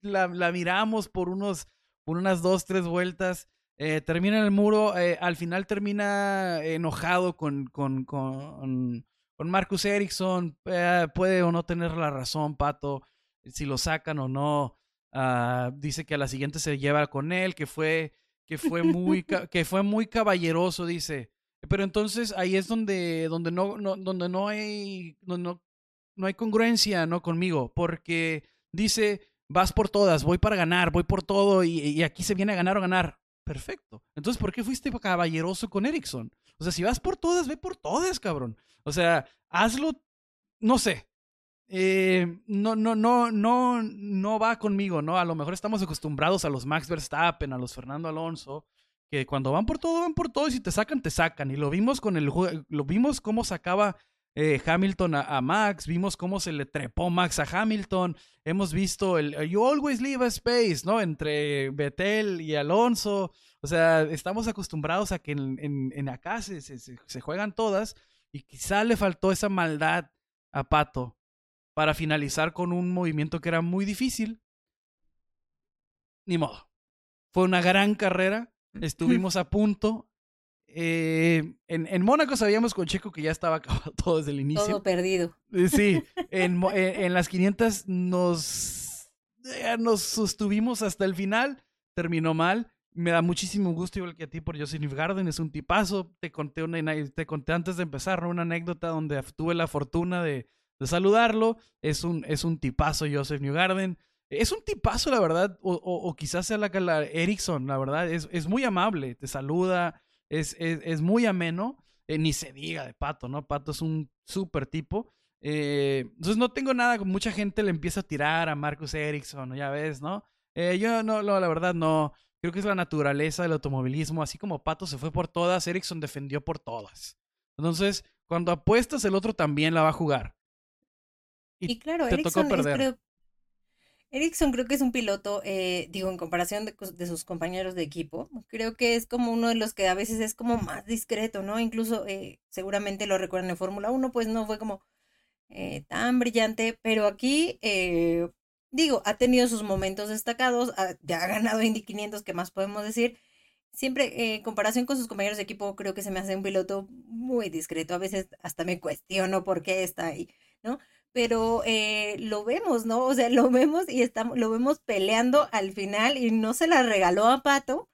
la, la miramos por unos por unas dos, tres vueltas. Eh, termina en el muro, eh, al final termina enojado con, con, con, con Marcus Ericsson. Eh, puede o no tener la razón, Pato, si lo sacan o no. Ah, dice que a la siguiente se lleva con él, que fue, que fue, muy, [LAUGHS] que fue muy caballeroso, dice. Pero entonces ahí es donde, donde, no, no, donde no, hay, no, no, no hay congruencia ¿no? conmigo, porque dice, vas por todas, voy para ganar, voy por todo y, y aquí se viene a ganar o ganar. Perfecto. Entonces, ¿por qué fuiste caballeroso con Erickson? O sea, si vas por todas, ve por todas, cabrón. O sea, hazlo, no sé. Eh, no, no, no, no, no va conmigo, ¿no? A lo mejor estamos acostumbrados a los Max Verstappen, a los Fernando Alonso, que cuando van por todo, van por todo y si te sacan, te sacan. Y lo vimos con el lo vimos cómo sacaba eh, Hamilton a, Max, vimos cómo se le trepó Max a Hamilton, hemos visto el You always leave a space, ¿no? Entre Vettel y Alonso. O sea, estamos acostumbrados a que en, en, acá se, se, juegan todas y quizá le faltó esa maldad a Pato para finalizar con un movimiento que era muy difícil. Ni modo. Fue una gran carrera. Estuvimos a punto. Eh, en, en, Mónaco sabíamos con Checo que ya estaba [LAUGHS] acabado todo desde el inicio. Todo perdido. Eh, sí, [LAUGHS] en, en, las 500 nos, eh, nos sostuvimos hasta el final. Terminó mal. Me da muchísimo gusto, igual que a ti, por Joseph Garden. Es un tipazo. Te conté, una, te conté antes de empezar una anécdota donde tuve la fortuna de, de saludarlo. Es un, es un tipazo, Joseph Newgarden. Es un tipazo, la verdad. O, o, quizás sea la, la Erickson, la verdad. Es, es muy amable. Te saluda. Es, es, es muy ameno. Eh, ni se diga de Pato, ¿no? Pato es un súper tipo. Eh, entonces no tengo nada. Mucha gente le empieza a tirar a Marcus Erickson, ya ves, ¿no? Eh, yo no, no, la verdad no. Creo que es la naturaleza del automovilismo. Así como Pato se fue por todas, Ericsson defendió por todas. Entonces, cuando apuestas, el otro también la va a jugar. Y, claro, Ericsson creo, Ericsson creo que es un piloto, eh, digo, en comparación de, sus compañeros de equipo, creo que es como uno de los que a veces es como más discreto, ¿no? Incluso eh, seguramente lo recuerdan en Fórmula 1, pues no fue como eh, tan brillante, pero aquí digo, ha tenido sus momentos destacados, ya ha ganado Indy 500, ¿qué más podemos decir? Siempre, eh, en comparación con sus compañeros de equipo, creo que se me hace un piloto muy discreto. A veces hasta me cuestiono por qué está ahí, ¿no? Pero eh, lo vemos, ¿no? O sea, [LAUGHS] lo vemos y estamos, lo vemos peleando al final y no se la regaló a Pato,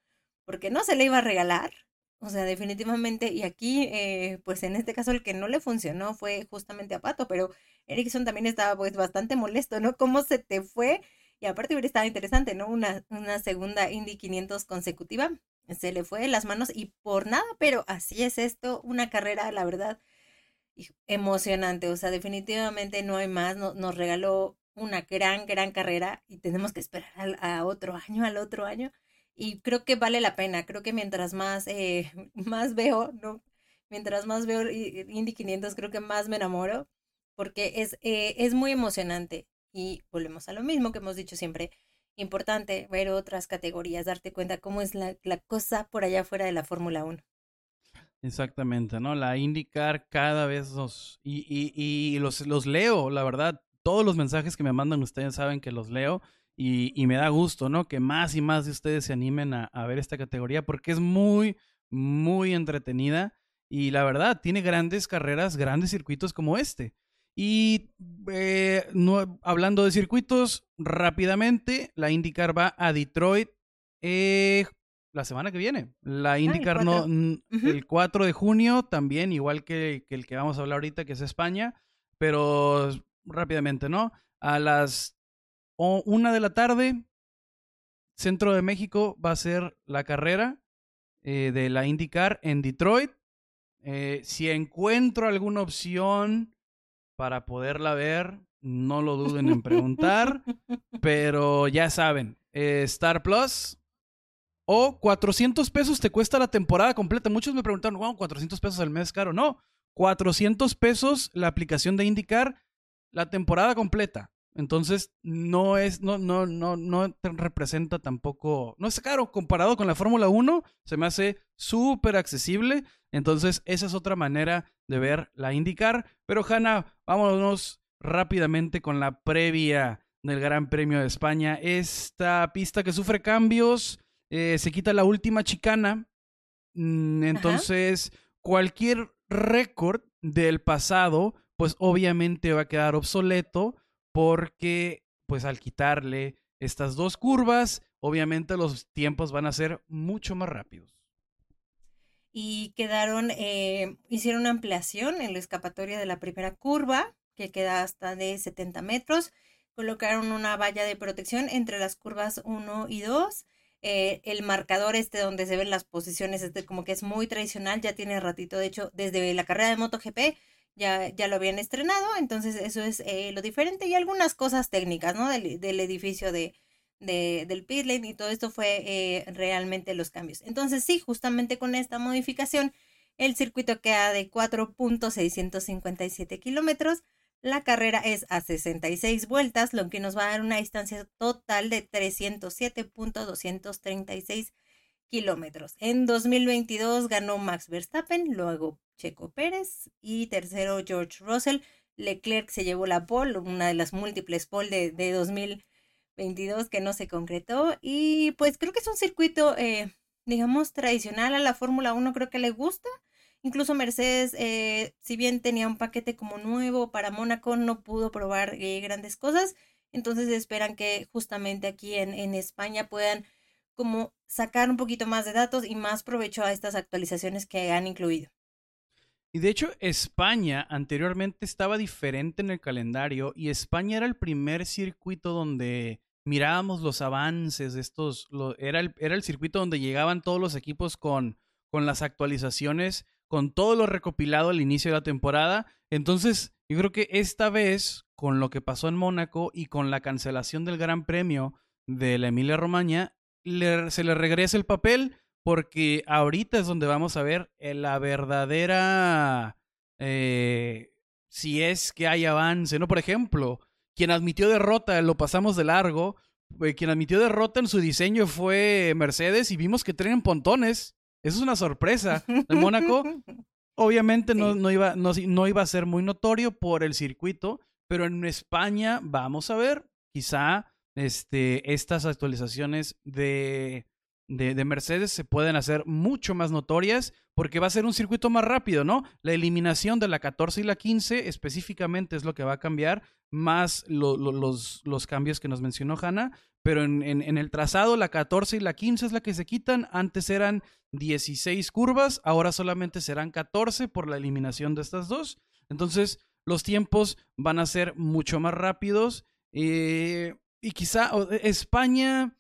porque no se le iba a regalar. O sea, definitivamente, y aquí, eh, pues en este caso el que no le funcionó fue justamente a Pato, pero Erickson también estaba pues bastante molesto, ¿no? ¿Cómo se te fue? Y aparte hubiera estado interesante, ¿no? Una, una segunda Indy 500 consecutiva. Se le fue de las manos y por nada, pero así es esto, una carrera, la verdad, emocionante. O sea, definitivamente no hay más. nos regaló una gran, gran carrera y tenemos que esperar a otro año, al otro año y creo que vale la pena. Creo que mientras más, eh, [LAUGHS] más veo, ¿no? Mientras más veo Indy 500, creo que más me enamoro, porque es, eh, es muy emocionante. Y volvemos a lo mismo que hemos dicho siempre. Importante ver otras categorías, darte cuenta cómo es la, la cosa por allá fuera de la Fórmula 1. Exactamente, ¿no? La IndyCar cada vez los... Y, y, y los, los leo, la verdad. Todos los mensajes que me mandan ustedes saben que los leo y, me da gusto, ¿no? Que más y más de ustedes se animen a, ver esta categoría porque es muy, muy entretenida y la verdad tiene grandes carreras, grandes circuitos como este. Y eh, no, hablando de circuitos, rápidamente, la IndyCar va a Detroit eh, la semana que viene. La IndyCar no, el 4 de junio también, igual que, que el que vamos a hablar ahorita, que es España, pero rápidamente, ¿no? A las o una de la tarde, centro de México, va a ser la carrera eh, de la IndyCar en Detroit. Eh, si encuentro alguna opción para poderla ver, no lo duden en preguntar. [LAUGHS] pero ya saben, eh, Star Plus o 400 pesos te cuesta la temporada completa. Muchos me preguntaron, wow, 400 pesos al mes caro. No, 400 pesos la aplicación de IndyCar, la temporada completa. Entonces, no es, no, no, no, no representa tampoco, no es caro comparado con la Fórmula 1, se me hace súper accesible. Entonces, esa es otra manera de ver la IndyCar. Pero, Hanna, vámonos rápidamente con la previa del Gran Premio de España. Esta pista que sufre cambios, eh, se quita la última chicana. Mm, entonces, cualquier récord del pasado, pues obviamente va a quedar obsoleto porque pues al quitarle estas dos curvas, obviamente los tiempos van a ser mucho más rápidos. Y quedaron, eh, hicieron una ampliación en la escapatoria de la primera curva, que queda hasta de 70 metros. Colocaron una valla de protección entre las curvas 1 y 2 eh, el marcador este donde se ven las posiciones, este como que es muy tradicional, ya tiene ratito, de hecho, desde la carrera de MotoGP ya, ya lo habían estrenado, entonces eso es eh, lo diferente y algunas cosas técnicas, ¿no? Del, edificio de, del pit lane y todo esto fue eh, realmente los cambios. Entonces sí, justamente con esta modificación, el circuito queda de 4.657 kilómetros la carrera es a 66 vueltas, lo que nos va a dar una distancia total de 307.236 kilómetros. En 2022 ganó Max Verstappen, luego Checo Pérez y tercero George Russell. Leclerc se llevó la pole, una de las múltiples pole de, 2022 que no se concretó. Y pues creo que es un circuito, eh, digamos, tradicional a la Fórmula 1, creo que le gusta. Incluso Mercedes, eh, si bien tenía un paquete como nuevo para Mónaco, no pudo probar eh, grandes cosas. Entonces esperan que justamente aquí en, en España puedan como sacar un poquito más de datos y más provecho a estas actualizaciones que han incluido. Y de hecho, España anteriormente estaba diferente en el calendario y España era el primer circuito donde mirábamos los avances de estos, era, el, era el circuito donde llegaban todos los equipos con, con las actualizaciones con todo lo recopilado al inicio de la temporada. Entonces, yo creo que esta vez, con lo que pasó en Mónaco y con la cancelación del Gran Premio de la Emilia Romagna, se le regresa el papel porque ahorita es donde vamos a ver eh, la verdadera... Eh, si es que hay avance, ¿no? Por ejemplo, quien admitió derrota, lo pasamos de largo, eh, quien admitió derrota en su diseño fue Mercedes y vimos que traen pontones. Eso es una sorpresa. [LAUGHS] De Mónaco, obviamente no, no, iba, no, no iba a ser muy notorio por el circuito, pero en España vamos a ver, quizá este, estas actualizaciones de, de, de, Mercedes se pueden hacer mucho más notorias porque va a ser un circuito más rápido, ¿no? La eliminación de la 14 y la 15 específicamente es lo que va a cambiar, más los, los cambios que nos mencionó Hanna, pero en, en, el trazado la 14 y la 15 es la que se quitan. Antes eran 16 curvas, ahora solamente serán 14 por la eliminación de estas dos. Entonces los tiempos van a ser mucho más rápidos. Eh, y quizá España,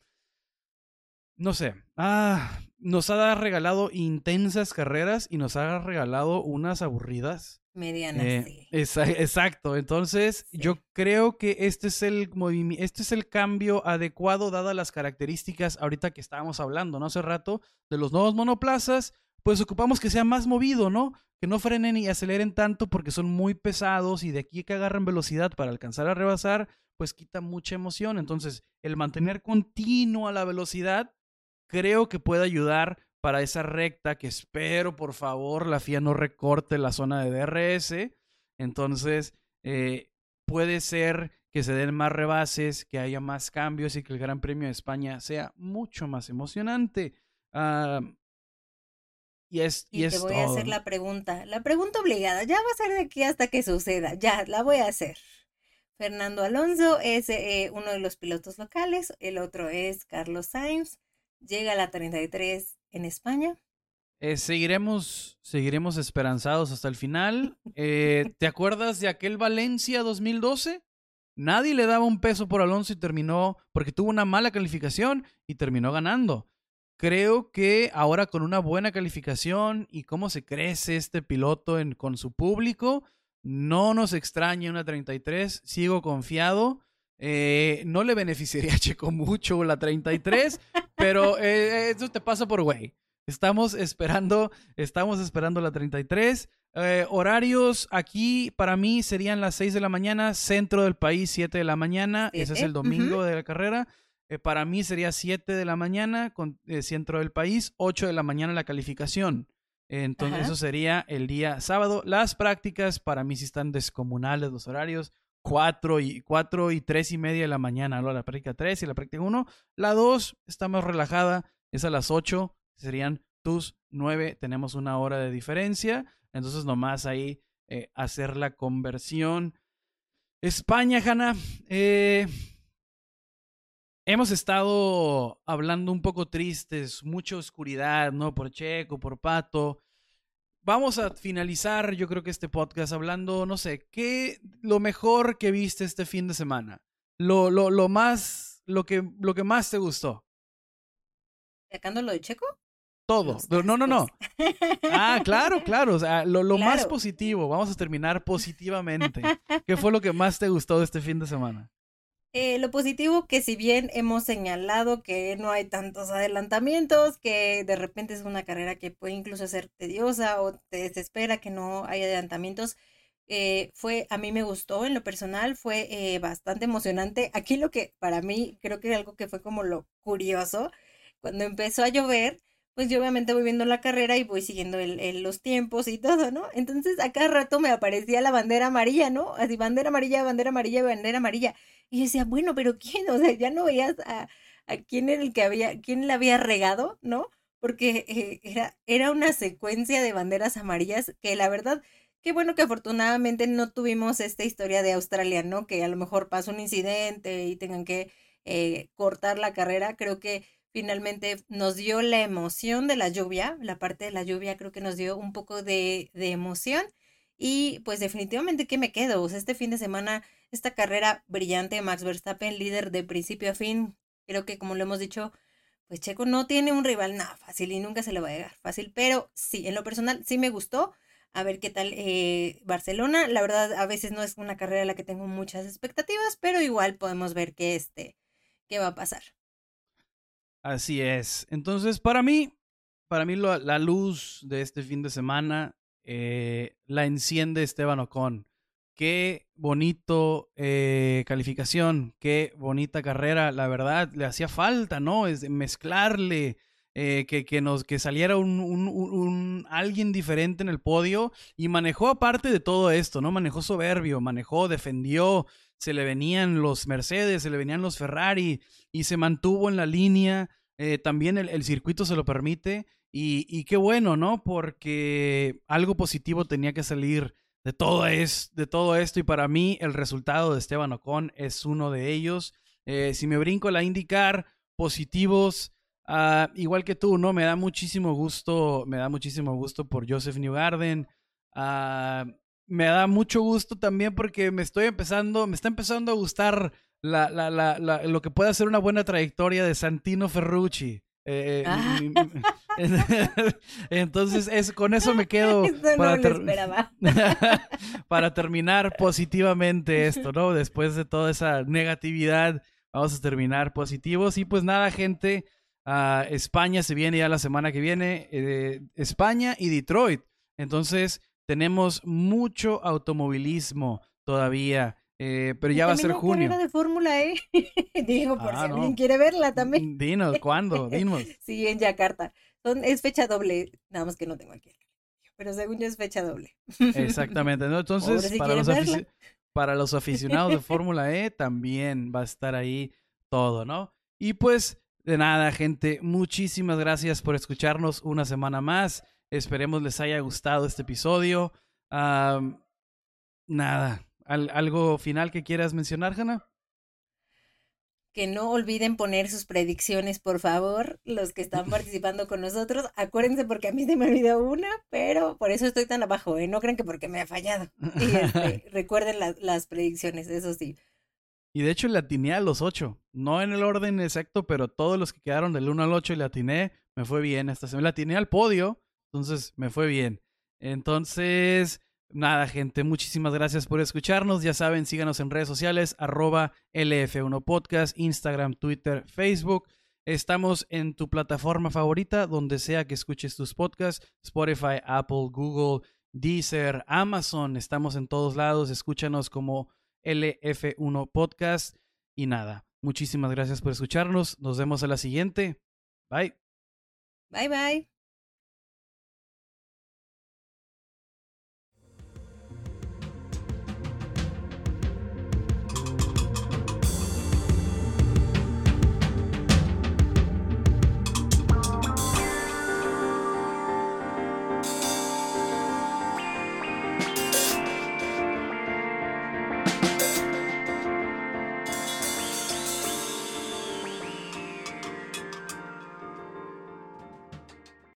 no sé, ah, nos ha regalado intensas carreras y nos ha regalado unas aburridas. Medianas, eh, exacto. Entonces, yo creo que este es el este es el cambio adecuado dadas las características ahorita que estábamos hablando, ¿no? Hace rato de los nuevos monoplazas, pues ocupamos que sea más movido, ¿no? Que no frenen y aceleren tanto porque son muy pesados y de aquí que agarran velocidad para alcanzar a rebasar, pues quita mucha emoción. Entonces, el mantener continua la velocidad creo que puede ayudar para esa recta que espero, por favor, la FIA no recorte la zona de DRS. Entonces, eh, puede ser que se den más rebases, que haya más cambios y que el Gran Premio de España sea mucho más emocionante. Ah, y es, y, te voy a hacer la pregunta, la pregunta obligada, ya va a ser de aquí hasta que suceda, ya la voy a hacer. Fernando Alonso es eh, uno de los pilotos locales, el otro es Carlos Sainz, llega a la 33 en España. Eh, seguiremos, seguiremos esperanzados hasta el final. [LAUGHS] Eh, ¿Te acuerdas de aquel Valencia 2012? Nadie le daba un peso por Alonso y terminó, porque tuvo una mala calificación y terminó ganando. Creo que ahora con una buena calificación y cómo se crece este piloto en, con su público, no nos extraña una 33. Sigo confiado. Eh, no le beneficiaría a Checo mucho la 33, pero eh, eso te pasa por güey. Estamos esperando, estamos esperando la 33. Eh, horarios aquí para mí serían las 6 de la mañana, centro del país 7 de la mañana, ese es el domingo de la carrera. para mí sería 7 de la mañana, con, centro del país, 8 de la mañana la calificación. Entonces eso sería el día sábado. Las prácticas para mí sí están descomunales los horarios. 4 y, 4 y 3 y media de la mañana, ¿no? La práctica 3 y la práctica 1. La 2 está más relajada, es a las 8, serían tus 9, tenemos una hora de diferencia, entonces nomás ahí eh, hacer la conversión. España, Hanna, eh, Hemos estado hablando un poco tristes, mucha oscuridad, ¿no? Por Checo, por Pato. Vamos a finalizar, yo creo que este podcast hablando, no sé, ¿qué lo mejor que viste este fin de semana? Lo, lo, lo más, lo que, lo que más te gustó. ¿Sacando lo de Checo? Todo. No, no, no. Ah, claro, claro. O sea, lo, lo más positivo. Vamos a terminar positivamente. ¿Qué fue lo que más te gustó de este fin de semana? Eh, lo positivo que si bien hemos señalado que no hay tantos adelantamientos, que de repente es una carrera que puede incluso ser tediosa o te desespera que no haya adelantamientos, eh, fue, a mí me gustó en lo personal, fue eh, bastante emocionante. Aquí lo que para mí creo que algo que fue como lo curioso, cuando empezó a llover, pues yo obviamente voy viendo la carrera y voy siguiendo los tiempos y todo, ¿no? Entonces a cada rato me aparecía la bandera amarilla, ¿no? Así, bandera amarilla, bandera amarilla, bandera amarilla. Y decía, bueno, pero ¿quién? O sea, ya no veías a, quién era el que había, quién la había regado, ¿no? Porque eh, era, era una secuencia de banderas amarillas que la verdad, qué bueno que afortunadamente no tuvimos esta historia de Australia, ¿no? Que a lo mejor pasó un incidente y tengan que eh, cortar la carrera. Creo que finalmente nos dio la emoción de la lluvia, la parte de la lluvia creo que nos dio un poco de, de emoción y pues definitivamente que me quedo, o sea, este fin de semana, esta carrera brillante, Max Verstappen, líder de principio a fin, creo que como lo hemos dicho, pues Checo no tiene un rival nada fácil y nunca se le va a llegar fácil, pero sí, en lo personal sí me gustó. A ver qué tal eh, Barcelona. La verdad, a veces no es una carrera a la que tengo muchas expectativas, pero igual podemos ver qué este, qué va a pasar. Así es. Entonces, para mí, para mí la luz de este fin de semana eh, la enciende Esteban Ocon. Qué bonito eh, calificación, qué bonita carrera. La verdad, le hacía falta, ¿no? Es mezclarle, eh, que, que, nos, que saliera un, alguien diferente en el podio y manejó aparte de todo esto, ¿no? Manejó soberbio, manejó, defendió, se le venían los Mercedes, se le venían los Ferrari y se mantuvo en la línea. Eh, también el, el, circuito se lo permite y, y, qué bueno, ¿no? Porque algo positivo tenía que salir de todo, es, de todo esto y para mí el resultado de Esteban Ocon es uno de ellos. Eh, si me brinco la indicar positivos, uh, igual que tú, ¿no? Me da muchísimo gusto, me da muchísimo gusto por Joseph Newgarden. Uh, me da mucho gusto también porque me estoy empezando, me está empezando a gustar la, la, la, lo que puede ser una buena trayectoria de Santino Ferrucci. Eh, eh ah. [LAUGHS] entonces, es, con eso me quedo [LAUGHS] para, [LAUGHS] para terminar positivamente esto, ¿no? Después de toda esa negatividad, vamos a terminar positivos. Y pues nada, gente, uh, España se viene ya la semana que viene, eh, España y Detroit. Entonces, tenemos mucho automovilismo todavía. Eh, pero ya va a ser junio. de Fórmula E. Digo, por si ah, alguien quiere verla también. Dinos, ¿cuándo? Dinos. sí, en Yakarta. Son, es fecha doble, nada más que no tengo aquí. Pero según yo es fecha doble. [LAUGHS] Exactamente. ¿no? Entonces, para, los para los aficionados de [LAUGHS] Fórmula E también va a estar ahí todo, ¿no? Y pues, de nada, gente, muchísimas gracias por escucharnos una semana más. Esperemos les haya gustado este episodio. nada, ¿Algo final que quieras mencionar, Hanna? Que no olviden poner sus predicciones, por favor, los que están [LAUGHS] participando con nosotros. Acuérdense porque a mí se me olvidó una, pero por eso estoy tan abajo, ¿eh? No crean que porque me ha fallado. Y este, [LAUGHS] recuerden las predicciones, eso sí. Y de hecho le atiné a los ocho. No en el orden exacto, pero todos los que quedaron del 1 al 8 le atiné. Me fue bien. Hasta se me la atiné al podio. Entonces me fue bien. Entonces, Nada, gente, muchísimas gracias por escucharnos. Ya saben, síganos en redes sociales, arroba LF1 Podcast, Instagram, Twitter, Facebook. Estamos en tu plataforma favorita, donde sea que escuches tus podcasts, Spotify, Apple, Google, Deezer, Amazon. Estamos en todos lados. Escúchanos como LF1 Podcast. Y nada, muchísimas gracias por escucharnos. Nos vemos a la siguiente. Bye. Bye, bye.